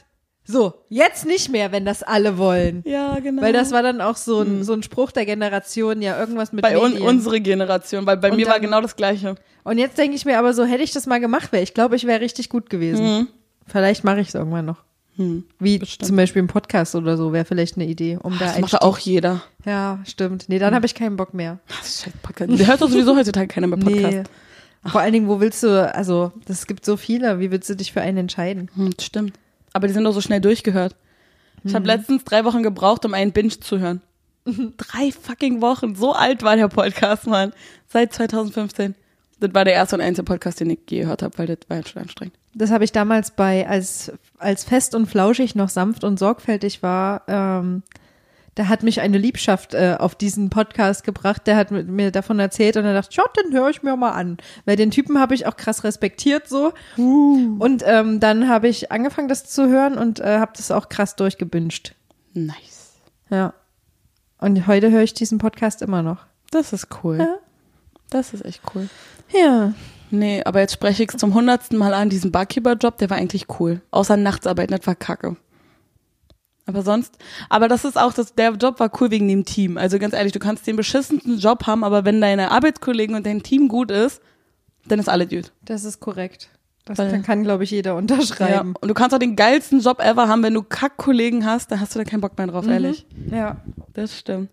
so, jetzt nicht mehr, wenn das alle wollen. Ja, genau. Weil das war dann auch so ein, so ein Spruch der Generation, ja, irgendwas mit bei un unsere Generation, weil bei Und mir war dann- genau das Gleiche. und jetzt denke ich mir aber so, hätte ich das mal gemacht, wäre ich glaube, ich wäre richtig gut gewesen. Vielleicht mache ich es irgendwann noch. Hm. Wie Bestimmt. zum Beispiel ein Podcast oder so wäre vielleicht eine Idee, um da Das macht ja auch jeder. Ja, stimmt. Nee, dann habe ich keinen Bock mehr. Das ist Podcast. Der hört doch sowieso heutzutage keiner mehr Podcast. Nee. Vor allen Dingen, wo willst du, also, das gibt so viele, wie willst du dich für einen entscheiden? Hm, das stimmt. Aber die sind doch so schnell durchgehört. Ich Mhm. habe letztens drei Wochen gebraucht, um einen Binge zu hören. drei fucking Wochen. So alt war der Podcast, Mann. Seit 2015. Das war der erste und einzige Podcast, den ich je gehört habe, weil das war ja schon anstrengend. Das habe ich damals bei, als, als fest und flauschig noch sanft und sorgfältig war, ähm, da hat mich eine Liebschaft äh, auf diesen Podcast gebracht, der hat mir davon erzählt und er dachte, ja, den höre ich mir mal an. Weil den Typen habe ich auch krass respektiert so. Und ähm, dann habe ich angefangen, das zu hören und äh, habe das auch krass durchgebünscht. Nice. Ja. Und heute höre ich diesen Podcast immer noch. Das ist cool. Ja. Das ist echt cool. Ja. Nee, aber jetzt spreche ich zum hundertsten Mal an, diesen Barkeeper-Job, der war eigentlich cool. Außer Nachtsarbeit, das war kacke. Aber sonst, aber das ist auch, das, der Job war cool wegen dem Team. Also ganz ehrlich, du kannst den beschissensten Job haben, aber wenn deine Arbeitskollegen und dein Team gut ist, dann ist alles gut. Das ist korrekt. Das Weil- kann, kann glaube ich, jeder Ja. unterschreiben. Und du kannst auch den geilsten Job ever haben, wenn du Kack-Kollegen hast, dann hast du da keinen Bock mehr drauf, ehrlich. Ja. Das stimmt.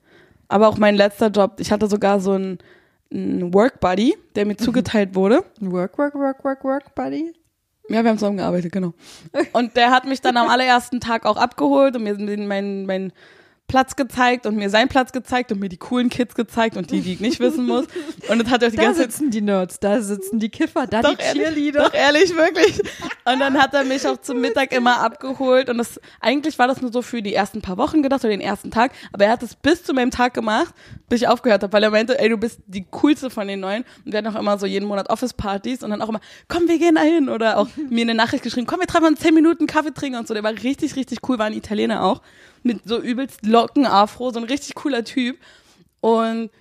Aber auch mein letzter Job, ich hatte sogar so einen, einen Work-Buddy, der mir zugeteilt wurde. Work, work, work, work, work, buddy. Ja, wir haben zusammengearbeitet, genau. Und der hat mich dann am allerersten Tag auch abgeholt und mir meinen mein Platz gezeigt und mir seinen Platz gezeigt und mir die coolen Kids gezeigt und die, die ich nicht wissen muss. Und das hat er auch die Da ganze Zeit sitzen die Nerds, da sitzen die Kiffer, da doch die ehrlich, Cheerleader. doch ehrlich, wirklich. Und dann hat er mich auch zum Mittag immer abgeholt und das, eigentlich war das nur so für die ersten paar Wochen gedacht oder den ersten Tag, aber er hat es bis zu meinem Tag gemacht, bis ich aufgehört habe, weil er meinte, ey, du bist die coolste von den Neuen und wir hatten auch immer so jeden Monat Office-Partys und dann auch immer, komm, wir gehen da hin oder auch mir eine Nachricht geschrieben, komm, wir treffen uns zehn Minuten Kaffee trinken und so, der war richtig, richtig cool, war ein Italiener auch, mit so übelst Locken, Afro, so ein richtig cooler Typ und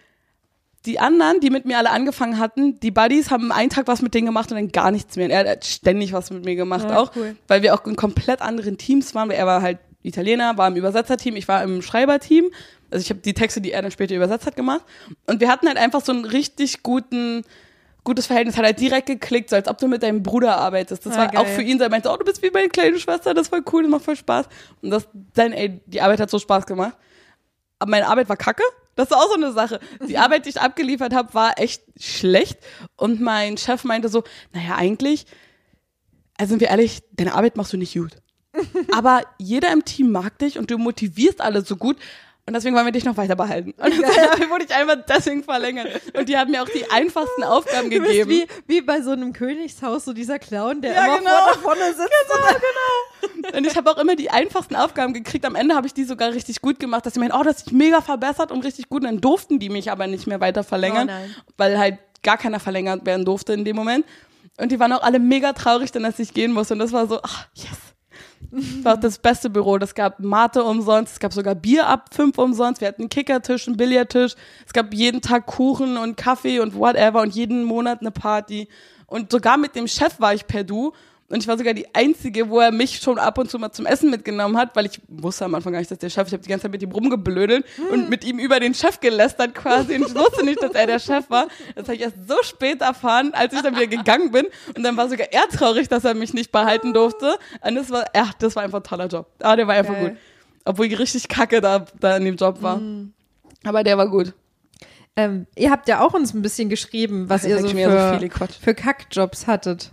die anderen, die mit mir alle angefangen hatten, die Buddies haben einen Tag was mit denen gemacht und dann gar nichts mehr. Und er hat ständig was mit mir gemacht Ja, auch, cool. weil wir auch in komplett anderen Teams waren. Weil er war halt Italiener, war im Übersetzerteam, ich war im Schreiberteam. Also ich habe die Texte, die er dann später übersetzt hat, gemacht. Und wir hatten halt einfach so einen richtig guten gutes Verhältnis, hat halt direkt geklickt, so als ob du mit deinem Bruder arbeitest. Das Ah, war geil. auch für ihn so, er meinte, oh, du bist wie meine kleine Schwester, das war cool, das macht voll Spaß. Und das, dann, ey, die Arbeit hat so Spaß gemacht aber meine Arbeit war kacke. Das ist auch so eine Sache. Die Arbeit, die ich abgeliefert habe, war echt schlecht. Und mein Chef meinte so, naja, eigentlich, also sind wir ehrlich, deine Arbeit machst du nicht gut. Aber jeder im Team mag dich und du motivierst alle so gut. Und deswegen wollen wir dich noch weiter behalten. Und dann wurde ich einfach deswegen verlängert. Und die haben mir auch die einfachsten Aufgaben Du gegeben. wie, wie bei so einem Königshaus, so dieser Clown, der Ja, immer genau. vorne, vorne sitzt. Und ich habe auch immer die einfachsten Aufgaben gekriegt. Am Ende habe ich die sogar richtig gut gemacht, dass sie meinen, oh, das ist mega verbessert und richtig gut. Und dann durften die mich aber nicht mehr weiter verlängern, Oh weil halt gar keiner verlängert werden durfte in dem Moment. Und die waren auch alle mega traurig, dann dass ich gehen musste. Und das war so, ach, yes. Das war auch das beste Büro. Das gab Mate umsonst, es gab sogar Bier ab fünf umsonst. Wir hatten einen Kickertisch, einen Billardtisch. Es gab jeden Tag Kuchen und Kaffee und whatever und jeden Monat eine Party. Und sogar mit dem Chef war ich per Du. Und ich war sogar die Einzige, wo er mich schon ab und zu mal zum Essen mitgenommen hat, weil ich wusste am Anfang gar nicht, dass der Chef, ich habe die ganze Zeit mit ihm rumgeblödelt und mit ihm über den Chef gelästert quasi. Und ich wusste nicht, dass er der Chef war. Das habe ich erst so spät erfahren, als ich dann wieder gegangen bin. Und dann war sogar er traurig, dass er mich nicht behalten durfte. Und das war, ja, das war einfach ein toller Job. Aber der war einfach Geil. gut. Obwohl ich richtig kacke da, da in dem Job war. Aber der war gut. Ähm, ihr habt ja auch uns ein bisschen geschrieben, was Ach, ihr so so für, viele Quatsch. für Kackjobs hattet.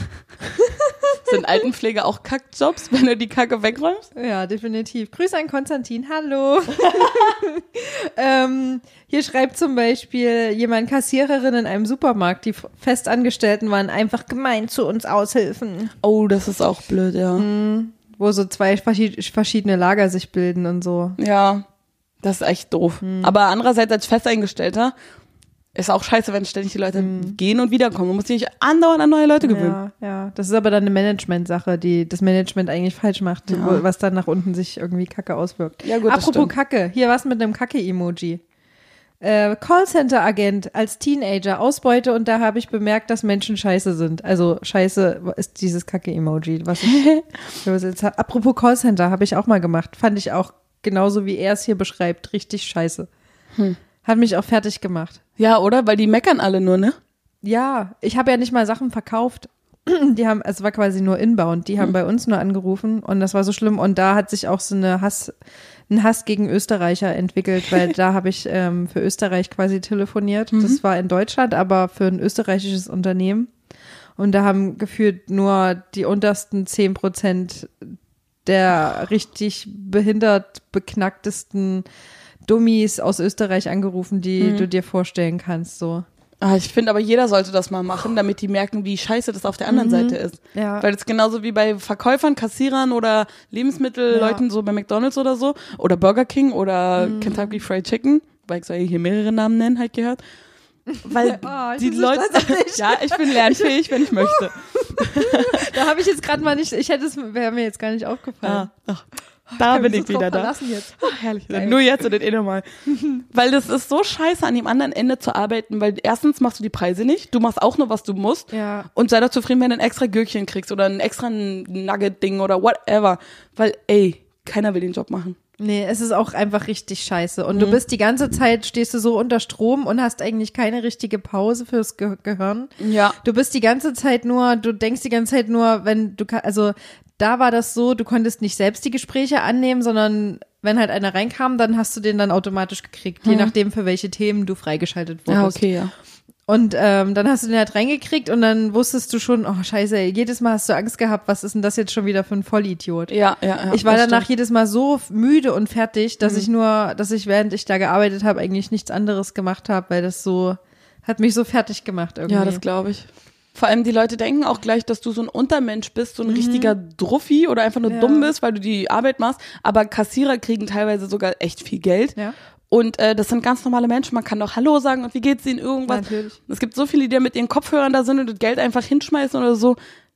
Sind Altenpflege auch Kackjobs, wenn du die Kacke wegräumst? Ja, definitiv. Grüße an Konstantin, hallo. ähm, hier schreibt zum Beispiel jemand Kassiererin in einem Supermarkt, die Festangestellten waren einfach gemein zu uns Aushilfen, Oh, das ist auch blöd, ja. wo so zwei verschied- verschiedene Lager sich bilden und so. Ja, das ist echt doof. Aber andererseits als Festeingestellter ist auch scheiße, wenn ständig die Leute gehen und wiederkommen. Man muss sich nicht andauernd an neue Leute gewöhnen. Ja, ja. Das ist aber dann eine Management-Sache, die das Management eigentlich falsch macht, Ja. wo, was dann nach unten sich irgendwie kacke auswirkt. Ja, gut, das Apropos. Kacke, hier was mit einem Kacke-Emoji. Äh, Callcenter-Agent als Teenager, Ausbeute und da habe ich bemerkt, dass Menschen scheiße sind. Also scheiße ist dieses Kacke-Emoji. Was ich, was jetzt, apropos Callcenter, habe ich auch mal gemacht. Fand ich auch genauso wie er es hier beschreibt, richtig scheiße. Hm. Hat mich auch fertig gemacht. Ja, oder? Weil die meckern alle nur, ne? Ja, ich habe ja nicht mal Sachen verkauft. Die haben, es war quasi nur inbound. Die haben bei uns nur angerufen und das war so schlimm. Und da hat sich auch so eine Hass, ein Hass gegen Österreicher entwickelt, weil da habe ich ähm, für Österreich quasi telefoniert. Das war in Deutschland, aber für ein österreichisches Unternehmen. Und da haben gefühlt nur die untersten zehn Prozent der richtig behindert beknacktesten Dummies aus Österreich angerufen, die du dir vorstellen kannst. So. Ah, ich finde aber jeder sollte das mal machen, damit die merken, wie scheiße das auf der anderen Seite ist. Ja. Weil es genauso wie bei Verkäufern, Kassierern oder Lebensmittelleuten so bei McDonalds oder so oder Burger King oder Mhm. Kentucky Fried Chicken, weil ich soll hier mehrere Namen nennen, halt gehört. Weil Oh, die so Leute, ja, ich bin lernfähig, wenn ich möchte. Da habe ich jetzt gerade mal nicht, ich hätte es, wäre mir jetzt gar nicht aufgefallen. Ah, ach. Da kann bin ich wieder da. jetzt. Ach, herrlich. Nur jetzt und eh nochmal. Weil das ist so scheiße, an dem anderen Ende zu arbeiten, weil erstens machst du die Preise nicht, du machst auch nur, was du musst. Ja. Und sei doch zufrieden, wenn du ein extra Gürkchen kriegst oder ein extra Nugget-Ding oder whatever. Weil, ey, keiner will den Job machen. Nee, es ist auch einfach richtig scheiße. Und du bist die ganze Zeit, stehst du so unter Strom und hast eigentlich keine richtige Pause fürs Ge Gehirn. Ja. Du bist die ganze Zeit nur, du denkst die ganze Zeit nur, wenn du, also da war das so, du konntest nicht selbst die Gespräche annehmen, sondern wenn halt einer reinkam, dann hast du den dann automatisch gekriegt, je nachdem für welche Themen du freigeschaltet wurdest. ja. Und ähm, dann hast du den halt reingekriegt und dann wusstest du schon, oh scheiße, ey, jedes Mal hast du Angst gehabt, was ist denn das jetzt schon wieder für ein Vollidiot? Ja, ja, ja. ich war danach stimmt. jedes Mal so müde und fertig, dass ich nur, dass ich während ich da gearbeitet habe, eigentlich nichts anderes gemacht habe, weil das so, hat mich so fertig gemacht irgendwie. Ja, das glaube ich. Vor allem die Leute denken auch gleich, dass du so ein Untermensch bist, so ein richtiger Druffi oder einfach nur Mhm. Ja. dumm bist, weil du die Arbeit machst. Aber Kassierer kriegen teilweise sogar echt viel Geld. Ja. Und äh, das sind ganz normale Menschen. Man kann doch Hallo sagen und wie geht's ihnen irgendwas. Natürlich. Es gibt so viele, die mit ihren Kopfhörern da sind und das Geld einfach hinschmeißen oder so.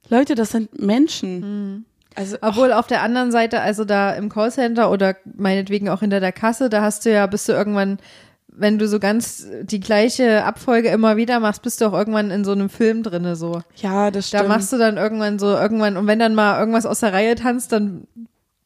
Leute, das sind Menschen. Mhm. Also Obwohl auf der anderen Seite, also da im Callcenter oder meinetwegen auch hinter der Kasse, da hast du ja, bist du irgendwann, wenn du so ganz die gleiche Abfolge immer wieder machst, bist du auch irgendwann in so einem Film drinne so. ja, das Da stimmt. machst du dann irgendwann so, irgendwann, und wenn dann mal irgendwas aus der Reihe tanzt, dann,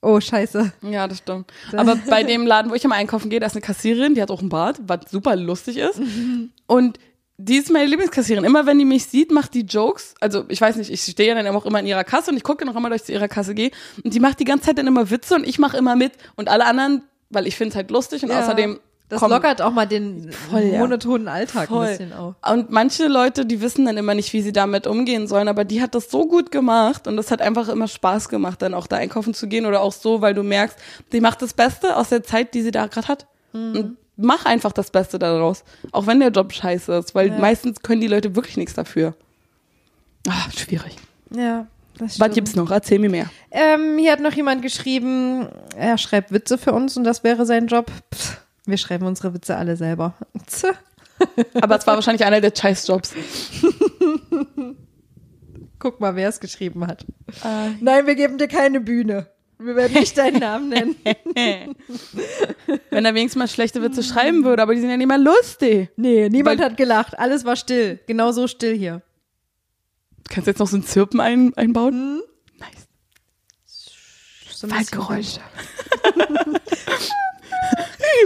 oh scheiße. Ja, das stimmt. Aber bei dem Laden, wo ich immer einkaufen gehe, da ist eine Kassiererin, die hat auch einen Bart, was super lustig ist. Und die ist meine Lieblingskassiererin. Immer wenn die mich sieht, macht die Jokes. Also ich weiß nicht, ich stehe ja dann auch immer in ihrer Kasse und ich gucke auch immer, dass ich zu ihrer Kasse gehe. Und die macht die ganze Zeit dann immer Witze und ich mache immer mit. Und alle anderen, weil ich finde es halt lustig und Ja. außerdem Das kommen- lockert auch mal den Voll, ja. monotonen Alltag Voll. ein bisschen auf. Und manche Leute, die wissen dann immer nicht, wie sie damit umgehen sollen, aber die hat das so gut gemacht und das hat einfach immer Spaß gemacht, dann auch da einkaufen zu gehen oder auch so, weil du merkst, die macht das Beste aus der Zeit, die sie da gerade hat. Und mach einfach das Beste daraus, auch wenn der Job scheiße ist, weil Ja. meistens können die Leute wirklich nichts dafür. Ah, schwierig. Ja, das Was gibt's noch? Erzähl mir mehr. Ähm, hier hat noch jemand geschrieben, er schreibt Witze für uns und das wäre sein Job. Pff, wir schreiben unsere Witze alle selber. Aber es war wahrscheinlich einer der Scheißjobs. Guck mal, wer es geschrieben hat. Nein, wir geben dir keine Bühne. Wir werden nicht deinen Namen nennen. Wenn er wenigstens mal schlechte Witze schreiben würde, aber die sind ja nicht mal lustig. Nee, niemand Weil- hat gelacht. Alles war still. Genau so still hier. Kannst du jetzt noch so ein Zirpen ein, einbauen? Nice. So ein bisschen-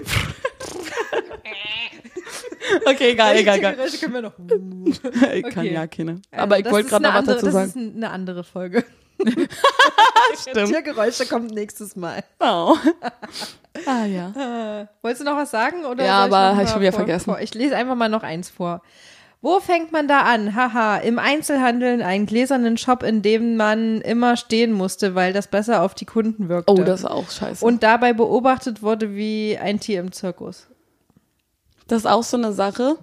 Waldgeräusche. okay, egal, egal, egal. Geräusche können wir noch. Ich kann Okay. ja keine. Aber ich Das wollte gerade noch was dazu Das sagen. ist eine andere Folge. Stimmt. Tiergeräusche kommt nächstes Mal. Oh. Ah ja. Äh, wolltest du noch was sagen? Oder Ja, aber noch hab ich schon wieder vor- vergessen. Vor? Ich lese einfach mal noch eins vor. Wo fängt man da an? Haha, im Einzelhandel einen gläsernen Shop, in dem man immer stehen musste, weil das besser auf die Kunden wirkte. Oh, das ist auch scheiße. Und dabei beobachtet wurde wie ein Tier im Zirkus. das ist auch so eine Sache.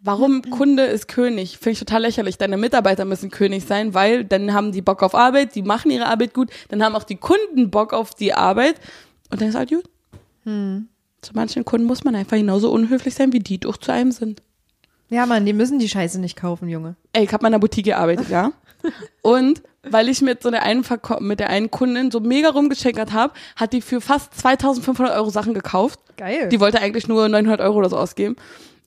Warum Kunde ist König? Finde ich total lächerlich. Deine Mitarbeiter müssen König sein, weil dann haben die Bock auf Arbeit, die machen ihre Arbeit gut, dann haben auch die Kunden Bock auf die Arbeit und dann ist halt gut. Zu manchen Kunden muss man einfach genauso unhöflich sein, wie die doch zu einem sind. Ja, Mann, die müssen die Scheiße nicht kaufen, Junge. Ey, ich habe mal in der Boutique gearbeitet, ja. Und weil ich mit so der einen Verkäu mit der einen Kundin so mega rumgeschenkert habe, hat die für fast 2500 Euro Sachen gekauft. Geil. Die wollte eigentlich nur 900 Euro oder so ausgeben.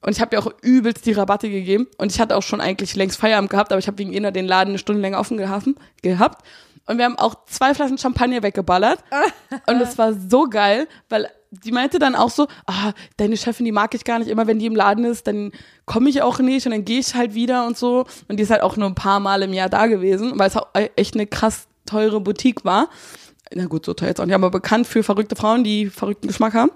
Und ich habe ihr auch übelst die Rabatte gegeben. Und ich hatte auch schon eigentlich längst Feierabend gehabt, aber ich habe wegen ihr den Laden eine Stunde länger offen gehabt. Und wir haben auch zwei Flaschen Champagner weggeballert. und es war so geil, weil die meinte dann auch so, ah, deine Chefin, die mag ich gar nicht. Immer wenn die im Laden ist, dann komme ich auch nicht und dann gehe ich halt wieder und so. Und die ist halt auch nur ein paar Mal im Jahr da gewesen, weil es auch echt eine krass teure Boutique war. Na gut, so teuer jetzt auch nicht, aber bekannt für verrückte Frauen, die verrückten Geschmack haben.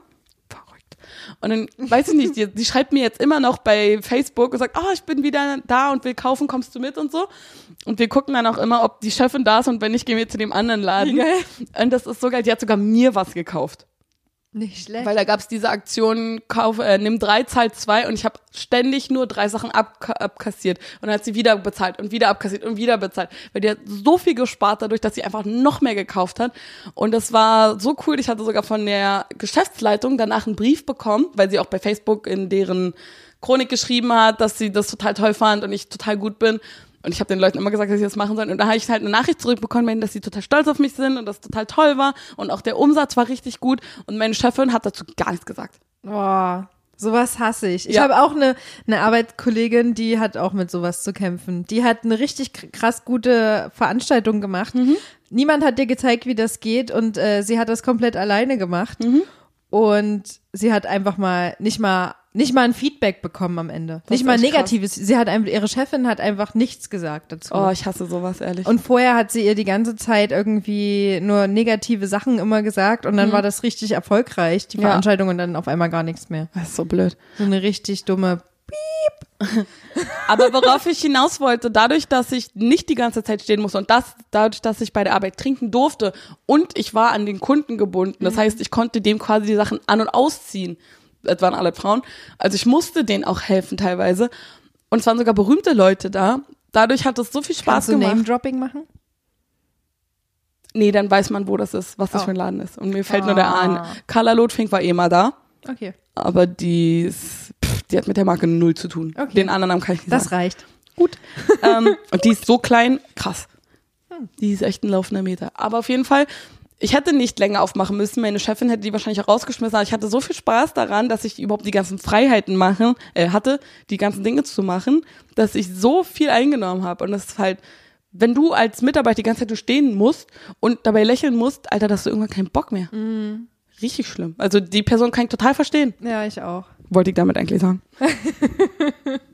Verrückt. Und dann, weiß ich nicht, die, die schreibt mir jetzt immer noch bei Facebook und sagt, ah, ich bin wieder da und will kaufen, kommst du mit und so. Und wir gucken dann auch immer, ob die Chefin da ist und wenn nicht, gehen wir zu dem anderen Laden. Und das ist so geil, die hat sogar mir was gekauft. Nicht schlecht. Weil da gab's diese Aktion, kauf, äh, nimm drei, zahl zwei und ich habe ständig nur drei Sachen abka abkassiert. Und dann hat sie wieder bezahlt und wieder abkassiert und wieder bezahlt. Weil die hat so viel gespart dadurch, dass sie einfach noch mehr gekauft hat. Und das war so cool. Ich hatte sogar von der Geschäftsleitung danach einen Brief bekommen, weil sie auch bei Facebook in deren Chronik geschrieben hat, dass sie das total toll fand und ich total gut bin. Und ich habe den Leuten immer gesagt, dass sie das machen sollen. Und da habe ich halt eine Nachricht zurückbekommen, dass sie total stolz auf mich sind und das total toll war. Und auch der Umsatz war richtig gut. Und meine Chefin hat dazu gar nichts gesagt. Boah, sowas hasse ich. Ich Ja. habe auch eine, eine Arbeitskollegin, die hat auch mit sowas zu kämpfen. Die hat eine richtig kr- krass gute Veranstaltung gemacht. Niemand hat dir gezeigt, wie das geht und äh, sie hat das komplett alleine gemacht. Und sie hat einfach mal nicht mal nicht mal ein Feedback bekommen am Ende. Das nicht mal echt krass. negatives. Sie hat einfach, ihre Chefin hat einfach nichts gesagt dazu. Oh, ich hasse sowas, ehrlich. Und vorher hat sie ihr die ganze Zeit irgendwie nur negative Sachen immer gesagt und dann war das richtig erfolgreich, die Mhm. Ja. Veranstaltung und dann auf einmal gar nichts mehr. das ist so blöd. So eine richtig dumme. Aber worauf ich hinaus wollte, dadurch, dass ich nicht die ganze Zeit stehen musste und das, dadurch, dass ich bei der Arbeit trinken durfte und ich war an den Kunden gebunden, das heißt, ich konnte dem quasi die Sachen an- und ausziehen. Das waren alle Frauen. Also ich musste denen auch helfen teilweise. Und es waren sogar berühmte Leute da. Dadurch hat es so viel Spaß Kannst du gemacht. Name-Dropping machen? Nee, dann weiß man, wo das ist, was das Oh. für ein Laden ist. Und mir fällt nur der Ah. ein. Carla Lotfink war eh mal da, Okay. aber die, ist, pff, die hat mit der Marke null zu tun. Okay. Den anderen Namen kann ich nicht Das sagen. reicht. Gut. ähm, und die ist so klein, krass. Die ist echt ein laufender Meter. Aber auf jeden Fall, ich hätte nicht länger aufmachen müssen. Meine Chefin hätte die wahrscheinlich auch rausgeschmissen. Aber ich hatte so viel Spaß daran, dass ich überhaupt die ganzen Freiheiten machen, äh, hatte, die ganzen Dinge zu machen, dass ich so viel eingenommen habe. Und das ist halt, wenn du als Mitarbeiter die ganze Zeit nur stehen musst und dabei lächeln musst, Alter, dass du irgendwann keinen Bock mehr. Richtig schlimm. Also die Person kann ich total verstehen. Ja, ich auch. Wollte ich damit eigentlich sagen.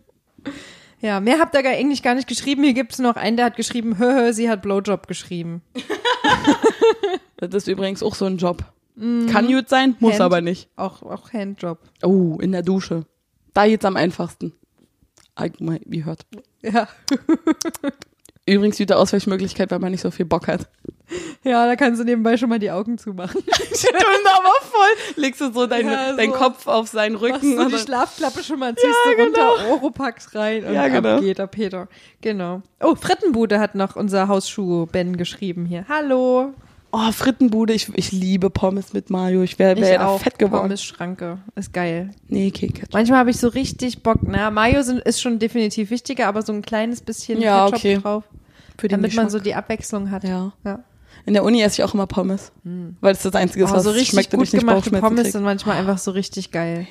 Ja, mehr habt ihr gar eigentlich gar nicht geschrieben. Hier gibt's noch einen, der hat geschrieben, hö, hö, sie hat Blowjob geschrieben. Das ist übrigens auch so ein Job. Kann gut sein, muss Hand. aber nicht. Auch, auch Handjob. Oh, in der Dusche. Da geht's am einfachsten. Allgemein, wie hört. Ja. Übrigens wieder Ausweichmöglichkeit, weil man nicht so viel Bock hat. Ja, da kannst du nebenbei schon mal die Augen zumachen. Stimmt aber voll. Legst du so, deine, Ja, so. deinen Kopf auf seinen Machst Rücken. du und die Schlafklappe schon mal, ziehst du runter, Oropax rein und Ja, genau. ab geht der Peter. Genau. Oh, Frittenbude hat noch unser Hausschuh Ben geschrieben hier. Hallo. Oh, Frittenbude. Ich, ich liebe Pommes mit Mayo. Ich wäre wär ja auch. fett geworden. Pommes Schranke. Ist geil. Nee, Keke. Manchmal habe ich so richtig Bock. Na, Mayo sind, ist schon definitiv wichtiger, aber so ein kleines bisschen Ja, Ketchup okay. drauf, Für den damit man so die Abwechslung hat. Ja. ja. In der Uni esse ich auch immer Pommes. Weil es das Einzige ist, Oh, was so richtig schmeckt und gut ich nicht gemachte Pommes krieg. sind manchmal einfach so richtig geil.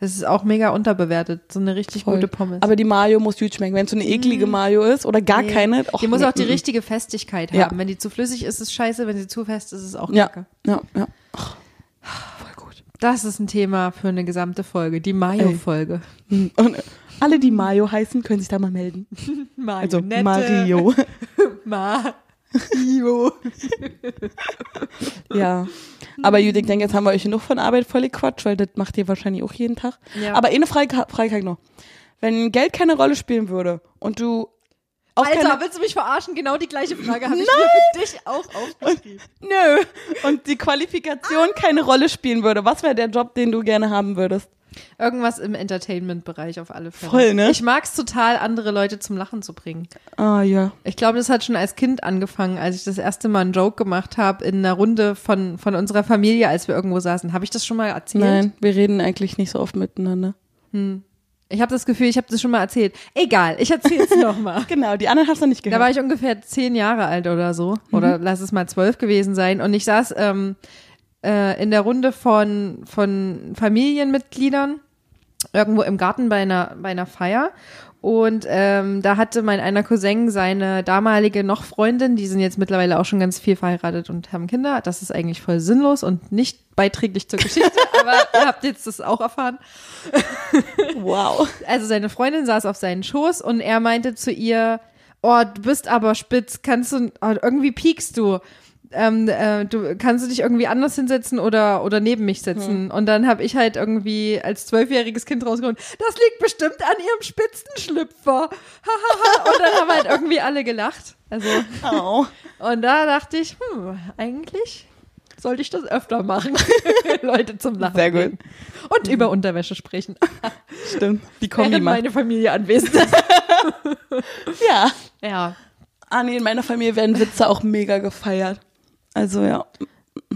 Das ist auch mega unterbewertet. So eine richtig Voll. gute Pommes. Aber die Mayo muss gut schmecken. Wenn es so eine eklige Mayo ist oder gar Nee. keine. och, die muss auch die mm, mm. richtige Festigkeit Ja. haben. Wenn die zu flüssig ist, ist es scheiße. Wenn sie zu fest ist, ist es auch Ja, kacke. ja, ja. Ach, voll gut. Das ist ein Thema für eine gesamte Folge. Die Mayo-Folge. Hm. Und alle, die Mayo heißen, können sich da mal melden. Also. Mario. Mario. ja. Aber Judith, ich denke, jetzt haben wir euch genug von Arbeit voll Quatsch, weil das macht ihr wahrscheinlich auch jeden Tag. Ja. Aber eine Frage, Frage noch. Wenn Geld keine Rolle spielen würde und du auch Alter, keine, willst du mich verarschen? Genau die gleiche Frage habe ich für dich auch aufgeschrieben. nö, und die Qualifikation keine Rolle spielen würde, was wäre der Job, den du gerne haben würdest? Irgendwas im Entertainment-Bereich auf alle Fälle. Voll, ne? Ich mag es total, andere Leute zum Lachen zu bringen. Ah, ja. Ich glaube, das hat schon als Kind angefangen, als ich das erste Mal einen Joke gemacht habe in einer Runde von, von unserer Familie, als wir irgendwo saßen. Habe ich das schon mal erzählt? Nein, wir reden eigentlich nicht so oft miteinander. Ich habe das Gefühl, ich habe das schon mal erzählt. Egal, ich erzähle es nochmal. Genau, die anderen hast du nicht Da gehört. war ich ungefähr zehn Jahre alt oder so. Oder lass es mal zwölf gewesen sein. Und ich saß ähm, äh, in der Runde von, von Familienmitgliedern irgendwo im Garten bei einer, bei einer Feier. Und ähm, da hatte mein einer Cousin seine damalige noch Freundin, die sind jetzt mittlerweile auch schon ganz viel verheiratet und haben Kinder. Das ist eigentlich voll sinnlos und nicht beiträglich zur Geschichte, aber ihr habt jetzt das auch erfahren. wow. Also seine Freundin saß auf seinen Schoß und er meinte zu ihr, oh, du bist aber spitz, kannst du, oh, irgendwie piekst du. Ähm, äh, du kannst du dich irgendwie anders hinsetzen oder oder neben mich setzen und dann habe ich halt irgendwie als zwölfjähriges Kind rausgekommen das liegt bestimmt an ihrem Spitzenschlüpfer und dann haben halt irgendwie alle gelacht also Oh. und da dachte ich hm, eigentlich sollte ich das öfter machen Leute zum Lachen Sehr gut. bringen. und über Unterwäsche sprechen Stimmt. Die Kombi während macht. meine Familie anwesend ist Ja. ja Ah, nee, in meiner Familie werden Witze auch mega gefeiert. Also, ja.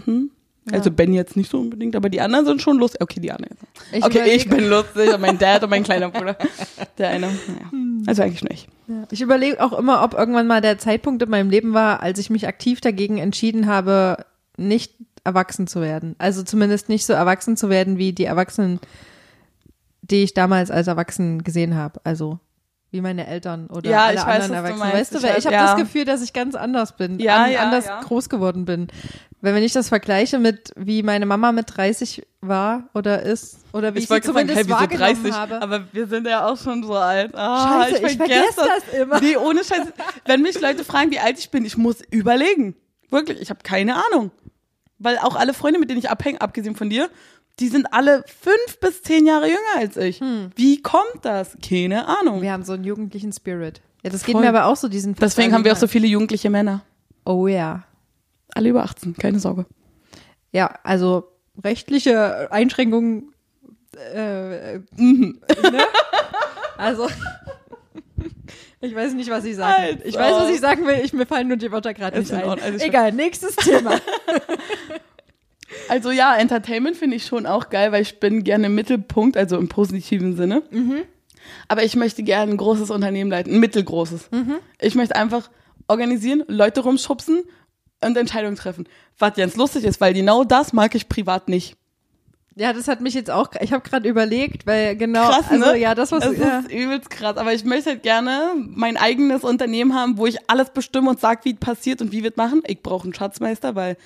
Mhm. Also Ben jetzt nicht so unbedingt, aber die anderen sind schon lustig. Okay, die anderen. Ich okay, überlege- ich bin lustig und mein Dad und mein kleiner Bruder. Der eine, naja. Also eigentlich nur ich. Ich überlege auch immer, ob irgendwann mal der Zeitpunkt in meinem Leben war, als ich mich aktiv dagegen entschieden habe, nicht erwachsen zu werden. Also zumindest nicht so erwachsen zu werden wie die Erwachsenen, die ich damals als erwachsen gesehen habe. Also wie meine Eltern oder Ja, alle ich weiß, anderen du Erwachsenen. meinst. Weißt du, Ich weil weiß- ich habe ja. das Gefühl, dass ich ganz anders bin, Ja, an, ja, anders groß geworden bin. Wenn ich das vergleiche mit wie meine Mama mit 30 war oder ist oder wie ich, Ich sie wollte sagen, zumindest hey, wieso wahrgenommen 30? habe. Aber wir sind ja auch schon so alt. Ah, Scheiße, ich vergesse das immer. Nee, ohne Scheiß. Wenn mich Leute fragen, wie alt ich bin, ich muss überlegen. Wirklich, ich habe keine Ahnung. Weil auch alle Freunde, mit denen ich abhänge, abgesehen von dir, die sind alle fünf bis zehn Jahre jünger als ich. Wie kommt das? Keine Ahnung. Wir haben so einen jugendlichen Spirit. Ja, das geht Voll. mir aber auch so, diesen Deswegen haben wir auch so viele jugendliche Männer. Oh ja. Alle über 18, keine Sorge. Ja, also rechtliche Einschränkungen. Äh, Mhm. ne? Also. Ich weiß nicht, was ich sagen will. Ich weiß, was ich sagen will. Ich, mir fallen nur die Wörter gerade nicht in ein. Also Egal, nächstes Thema. Also ja, Entertainment finde ich schon auch geil, weil ich bin gerne im Mittelpunkt, also im positiven Sinne. Aber ich möchte gerne ein großes Unternehmen leiten, ein mittelgroßes. Ich möchte einfach organisieren, Leute rumschubsen und Entscheidungen treffen. Was ganz lustig ist, weil genau das mag ich privat nicht. Ja, das hat mich jetzt auch. Ich habe gerade überlegt, weil genau. Krass, also, ne? Ja, das was. Das ja. ist übelst krass. Aber ich möchte halt gerne mein eigenes Unternehmen haben, wo ich alles bestimme und sag, wie es passiert und wie wir es machen. Ich brauche einen Schatzmeister, weil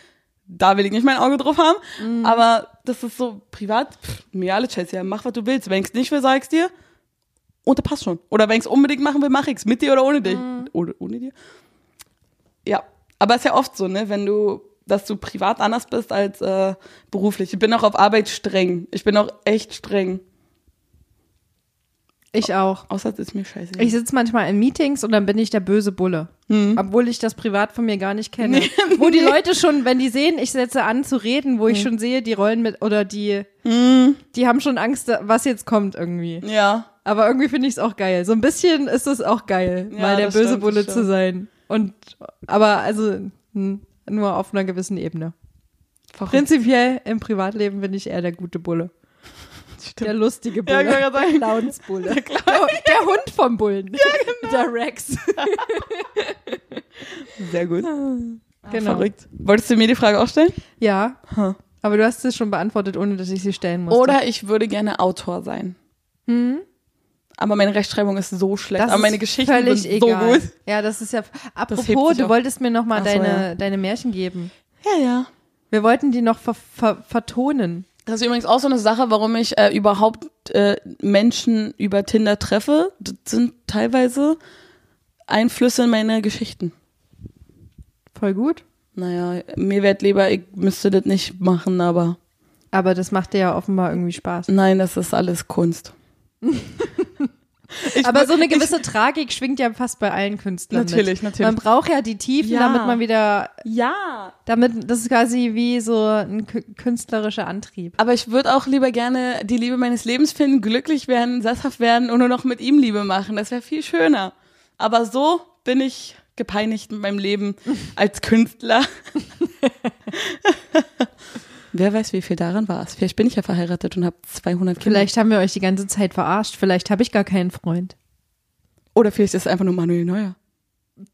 da will ich nicht mein Auge drauf haben. Mhm. Aber das ist so privat, pff, mir alle Chess, ja, mach was du willst. Wenn ich es nicht will, sag ich's dir. Und das passt schon. Oder wenn ich es unbedingt machen will, mach ich's. Mit dir oder ohne dich. Mhm. Oder ohne dir. Ja. Aber ist ja oft so, ne, wenn du, dass du privat anders bist als äh, beruflich. Ich bin auch auf Arbeit streng. Ich bin auch echt streng. Ich auch. Außer es ist mir scheiße. Ich sitze manchmal in Meetings und dann bin ich der böse Bulle. Obwohl ich das privat von mir gar nicht kenne. Wo die Leute schon, wenn die sehen, ich setze an zu reden, wo ich schon sehe, die rollen mit, oder die, die haben schon Angst, was jetzt kommt irgendwie. ja. Aber irgendwie finde ich es auch geil. So ein bisschen ist es auch geil, Ja, mal der böse stimmt, Bulle zu sein. Und, aber also, hm, nur auf einer gewissen Ebene. Verrückt. Prinzipiell im Privatleben bin ich eher der gute Bulle. Der lustige Bulle. Ja, gerade sagen. der Clownsbulle. Der, der Hund vom Bullen. genau. Der Rex. Sehr gut. Genau. Verrückt. Wolltest du mir die Frage auch stellen? Ja. Huh. Aber du hast es schon beantwortet, ohne dass ich sie stellen musste. Oder ich würde gerne Autor sein. Aber meine Rechtschreibung ist so schlecht. das aber meine ist Geschichten völlig sind egal. so gut. Ja, das ist ja. Apropos, du wolltest mir noch mal Ach so, deine, ja. deine Märchen geben. Ja, ja. Wir wollten die noch ver ver vertonen. Das ist übrigens auch so eine Sache, warum ich äh, überhaupt äh, Menschen über Tinder treffe. Das sind teilweise Einflüsse in meine Geschichten. Voll gut. Naja, mir wäre lieber, ich müsste das nicht machen, aber Aber das macht dir ja offenbar irgendwie Spaß. nein, das ist alles Kunst. Ich Aber so eine gewisse Tragik schwingt ja fast bei allen Künstlern. Natürlich, mit. natürlich. Man braucht ja die Tiefen, Ja. damit man wieder, Ja, damit, das ist quasi wie so ein kü- künstlerischer Antrieb. Aber ich würde auch lieber gerne die Liebe meines Lebens finden, glücklich werden, sesshaft werden und nur noch mit ihm Liebe machen. Das wäre viel schöner. Aber so bin ich gepeinigt mit meinem Leben als Künstler. Wer weiß, wie viel daran war es. Vielleicht bin ich ja verheiratet und habe 200 Kinder. Vielleicht haben wir euch die ganze Zeit verarscht. Vielleicht habe ich gar keinen Freund. Oder vielleicht ist es einfach nur Manuel Neuer.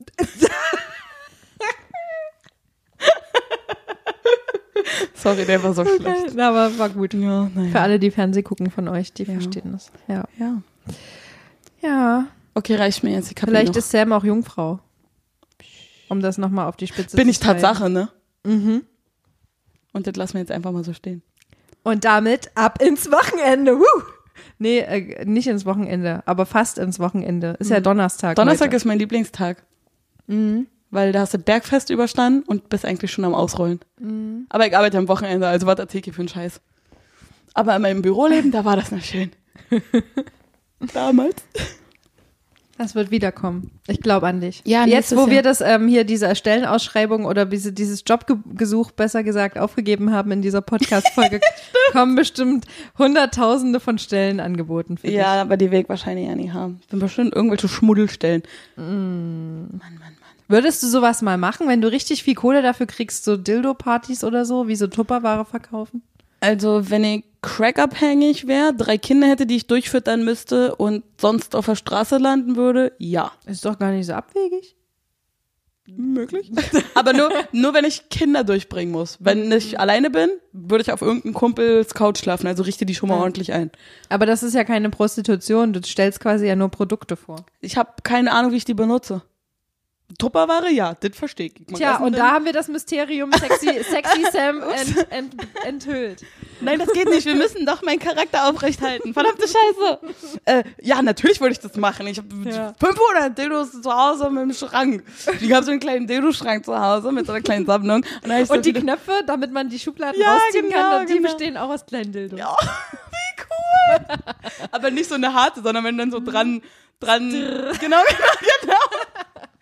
Sorry, der war so schlecht. Na, aber war gut. Ja, Für naja. alle, die Fernseh gucken von euch, die Ja. verstehen das. Ja. Ja. Ja. Okay, reicht mir jetzt. Ich Vielleicht ist Sam auch Jungfrau. Um das nochmal auf die Spitze bin zu ich treiben. Tatsache, ne? Mhm. Und das lassen wir jetzt einfach mal so stehen. Und damit ab ins Wochenende. Woo! Nee, äh, nicht ins Wochenende, aber fast ins Wochenende. Ist ja Donnerstag. Donnerstag heute. ist mein Lieblingstag. Weil da hast du Bergfest überstanden und bist eigentlich schon am Ausrollen. Aber ich arbeite am Wochenende, also was erzähl ich für einen Scheiß. Aber in meinem Büroleben, da war das noch schön. Damals. Das wird wiederkommen. Ich glaube an dich. Ja, Jetzt, wo Jahr. wir das ähm, hier, diese Stellenausschreibung oder diese, dieses Jobgesuch, besser gesagt, aufgegeben haben in dieser Podcast-Folge, kommen bestimmt Hunderttausende von Stellen angeboten für dich. Ja, aber die Weg wahrscheinlich ja nicht haben. Sind bestimmt irgendwelche Schmuddelstellen. Würdest du sowas mal machen, wenn du richtig viel Kohle dafür kriegst, so Dildo-Partys oder so, wie so Tupperware verkaufen? Also, wenn ich crackabhängig wäre, drei Kinder hätte, die ich durchfüttern müsste und sonst auf der Straße landen würde, ja. Ist doch gar nicht so abwegig. Möglich. Aber nur, nur wenn ich Kinder durchbringen muss. Wenn ich alleine bin, würde ich auf irgendeinem Kumpels Couch schlafen, also richte die schon mal Ja. ordentlich ein. Aber das ist ja keine Prostitution. Du stellst quasi ja nur Produkte vor. Ich habe keine Ahnung, wie ich die benutze. Tupperware, ja, das verstehe ich. Man Tja, und da haben wir das Mysterium Sexy, Sexy Sam ent, ent, enthüllt. Nein, das geht nicht. Wir müssen doch meinen Charakter aufrechthalten. Verdammte Scheiße. Äh, ja, natürlich würde ich das machen. Ich habe Ja. 500 Dildos zu Hause mit dem Schrank. Ich habe so einen kleinen Dildo-Schrank zu Hause mit so einer kleinen Sammlung. Und, ich so Und die Knöpfe, damit man die Schubladen Ja, rausziehen genau, kann, und die genau. bestehen auch aus kleinen Dildos. Ja, wie cool. Aber nicht so eine harte, sondern wenn dann so dran, dran, genau, genau, genau.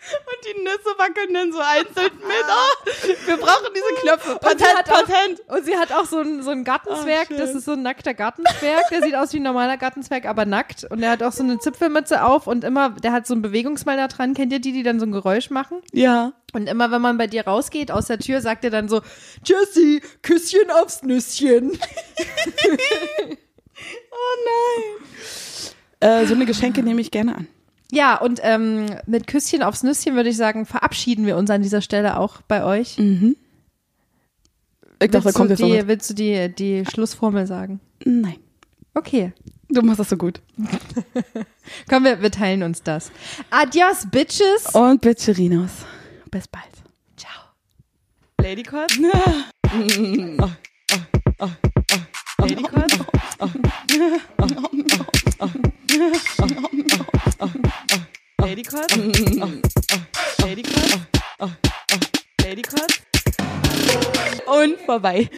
Und die Nüsse wackeln dann so einzeln mit. Oh, wir brauchen diese Knöpfe. Und sie Patent, hat auch- Patent. Und sie hat auch so einen, so einen Gartenzwerg, schön. das ist so ein nackter Gartenzwerg, der sieht aus wie ein normaler Gartenzwerg, aber nackt. Und der hat auch so eine Zipfelmütze auf und immer, der hat so ein Bewegungsmelder dran. Kennt ihr die, die dann so ein Geräusch machen? Ja. Und immer, wenn man bei dir rausgeht aus der Tür, sagt er dann so, Jessie, Küsschen aufs Nüsschen. Äh, so eine Geschenke nehme ich gerne an. Ja, und ähm, mit Küsschen aufs Nüsschen würde ich sagen, verabschieden wir uns an dieser Stelle auch bei euch. Ich dachte, da willst, kommt du jetzt die, willst du die, die Schlussformel sagen? Nein. Okay. Du machst das so gut. Komm, wir, wir teilen uns das. Adios, Bitches. Und Bitcherinos. Bis bald. Ciao. Ladycord? Ladycord? Ladycord? Ladycord? Ladycord? Und vorbei.